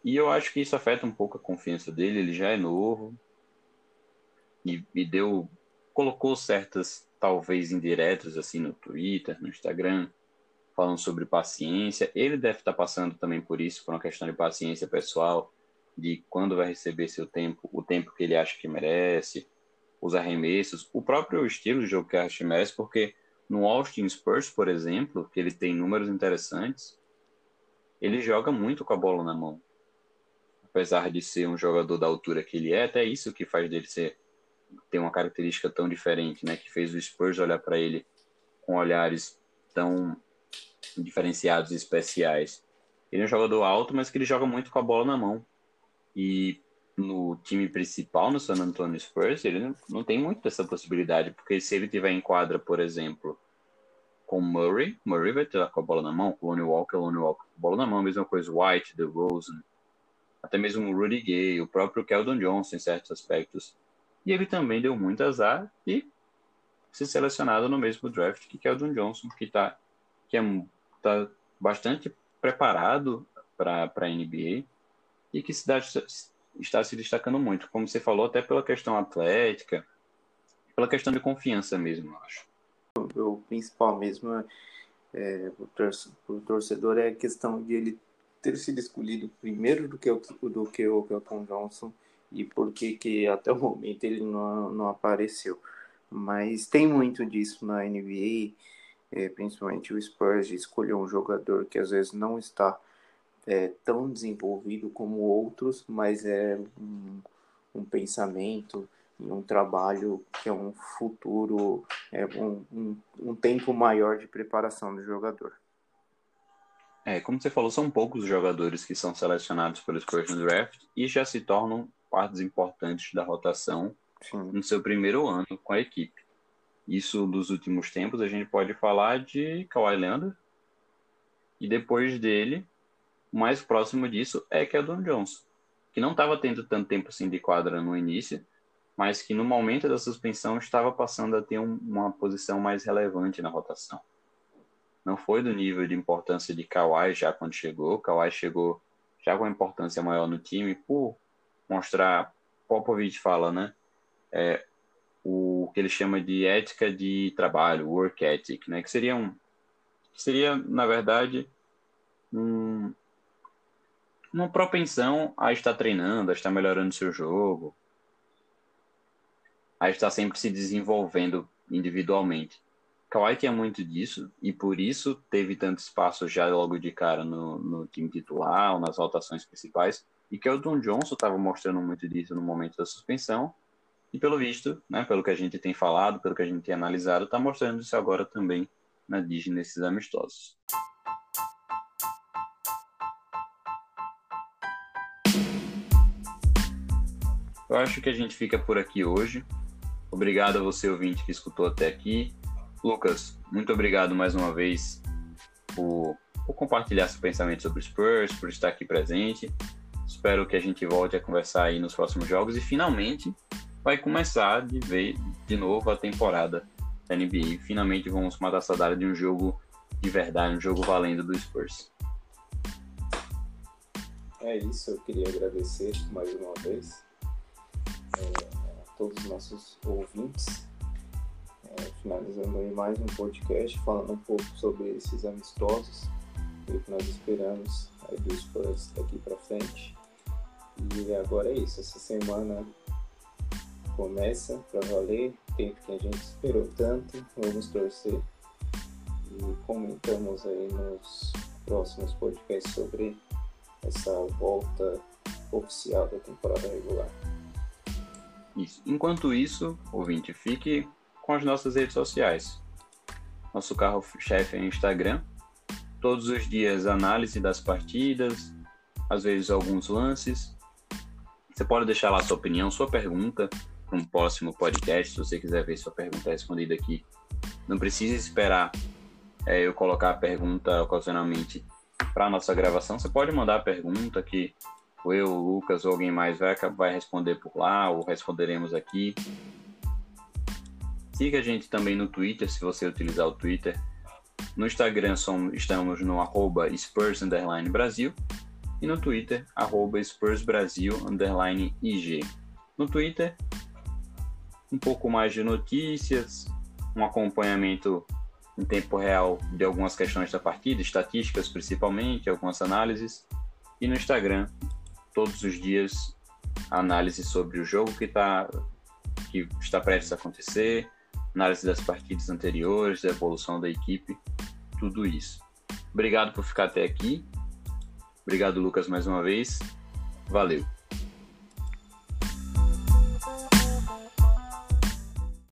E eu acho que isso afeta um pouco a confiança dele, ele já é novo, e, e deu colocou certas talvez indiretas assim no Twitter, no Instagram, falando sobre paciência. Ele deve estar passando também por isso, por uma questão de paciência pessoal, de quando vai receber seu tempo, o tempo que ele acha que merece, os arremessos, o próprio estilo de jogo que acha que merece, porque no Austin Spurs, por exemplo, que ele tem números interessantes, ele joga muito com a bola na mão. apesar de ser um jogador da altura que ele é, até isso que faz dele ser ter uma característica tão diferente, né? Que fez o Spurs olhar para ele com olhares tão diferenciados e especiais. Ele é um jogador alto, mas que ele joga muito com a bola na mão. E no time principal, no San Antonio Spurs, ele não, tem muito essa possibilidade, porque se ele tiver em quadra, por exemplo, com Murray, Murray vai ter com a bola na mão, com Lonnie Walker, Lonnie Walker com a bola na mão, mesma coisa White, DeRozan, até mesmo o Rudy Gay, o próprio Keldon Johnson em certos aspectos. E ele também deu muito azar e ser selecionado no mesmo draft que Keldon Johnson, que está que é, tá bastante preparado para a NBA e que dá, está se destacando muito, como você falou, até pela questão atlética, pela questão de confiança mesmo, eu acho. O principal mesmo é, é o torcedor é a questão de ele ter sido escolhido primeiro do que o, do que o Kelton Johnson e por que até o momento ele não, não apareceu. Mas tem muito disso na NBA, é, principalmente o Spurs escolher um jogador que às vezes não está é, tão desenvolvido como outros, mas é um, um pensamento e um trabalho que é um futuro, é um, um, um tempo maior de preparação do jogador. É, como você falou, são poucos os jogadores que são selecionados pelo Spurs no draft e já se tornam partes importantes da rotação Sim. no seu primeiro ano com a equipe. Isso dos últimos tempos, a gente pode falar de Kawhi Leonard e depois dele o mais próximo disso é Keldon Johnson, que não estava tendo tanto tempo assim de quadra no início, mas que no momento da suspensão estava passando a ter um, uma posição mais relevante na rotação. Não foi do nível de importância de Kawhi já quando chegou. Kawhi chegou já com uma importância maior no time por mostrar, Popovich fala, né? É, o que ele chama de ética de trabalho, work ethic, né? Que seria um, seria na verdade um, uma propensão a estar treinando, a estar melhorando seu jogo, a estar sempre se desenvolvendo individualmente. Kawhi tinha muito disso e por isso teve tanto espaço já logo de cara no, no time titular nas rotações principais e que o Don Johnson estava mostrando muito disso no momento da suspensão e pelo visto, né, pelo que a gente tem falado, pelo que a gente tem analisado, está mostrando isso agora também na Disney nesses amistosos. Eu acho que a gente fica por aqui hoje. Obrigado a você, ouvinte, que escutou até aqui. Lucas, muito obrigado mais uma vez por, por compartilhar seu pensamento sobre Spurs, por estar aqui presente. Espero que a gente volte a conversar aí nos próximos jogos e finalmente vai começar de ver de novo a temporada da NBA. Finalmente vamos matar a saudade de um jogo de verdade, um jogo valendo do Spurs. É isso, eu queria agradecer mais uma vez é, a todos os nossos ouvintes. É, finalizando aí mais um podcast falando um pouco sobre esses amistosos e o que nós esperamos aí dos Spurs daqui para frente. E agora é isso, essa semana começa para valer, tempo que a gente esperou tanto, vamos torcer e comentamos aí nos próximos podcasts sobre essa volta oficial da temporada regular. Isso. Enquanto isso, ouvinte, fique com as nossas redes sociais. Nosso carro-chefe é Instagram. Todos os dias, análise das partidas, às vezes alguns lances. Você pode deixar lá sua opinião, sua pergunta para um próximo podcast, se você quiser ver sua pergunta respondida aqui. Não precisa esperar é, eu colocar a pergunta ocasionalmente para nossa gravação. Você pode mandar a pergunta que eu, o Lucas ou alguém mais vai, vai responder por lá, ou responderemos aqui. Siga a gente também no Twitter, se você utilizar o Twitter. No Instagram somos, estamos no arroba Spurs Brasil e no Twitter, arroba Spurs Brasil IG. No Twitter, um pouco mais de notícias, um acompanhamento em tempo real de algumas questões da partida, estatísticas principalmente, algumas análises. E no Instagram, todos os dias análise sobre o jogo que, tá, que está prestes a acontecer, análise das partidas anteriores, da evolução da equipe, tudo isso. Obrigado por ficar até aqui. Obrigado, Lucas, mais uma vez. Valeu.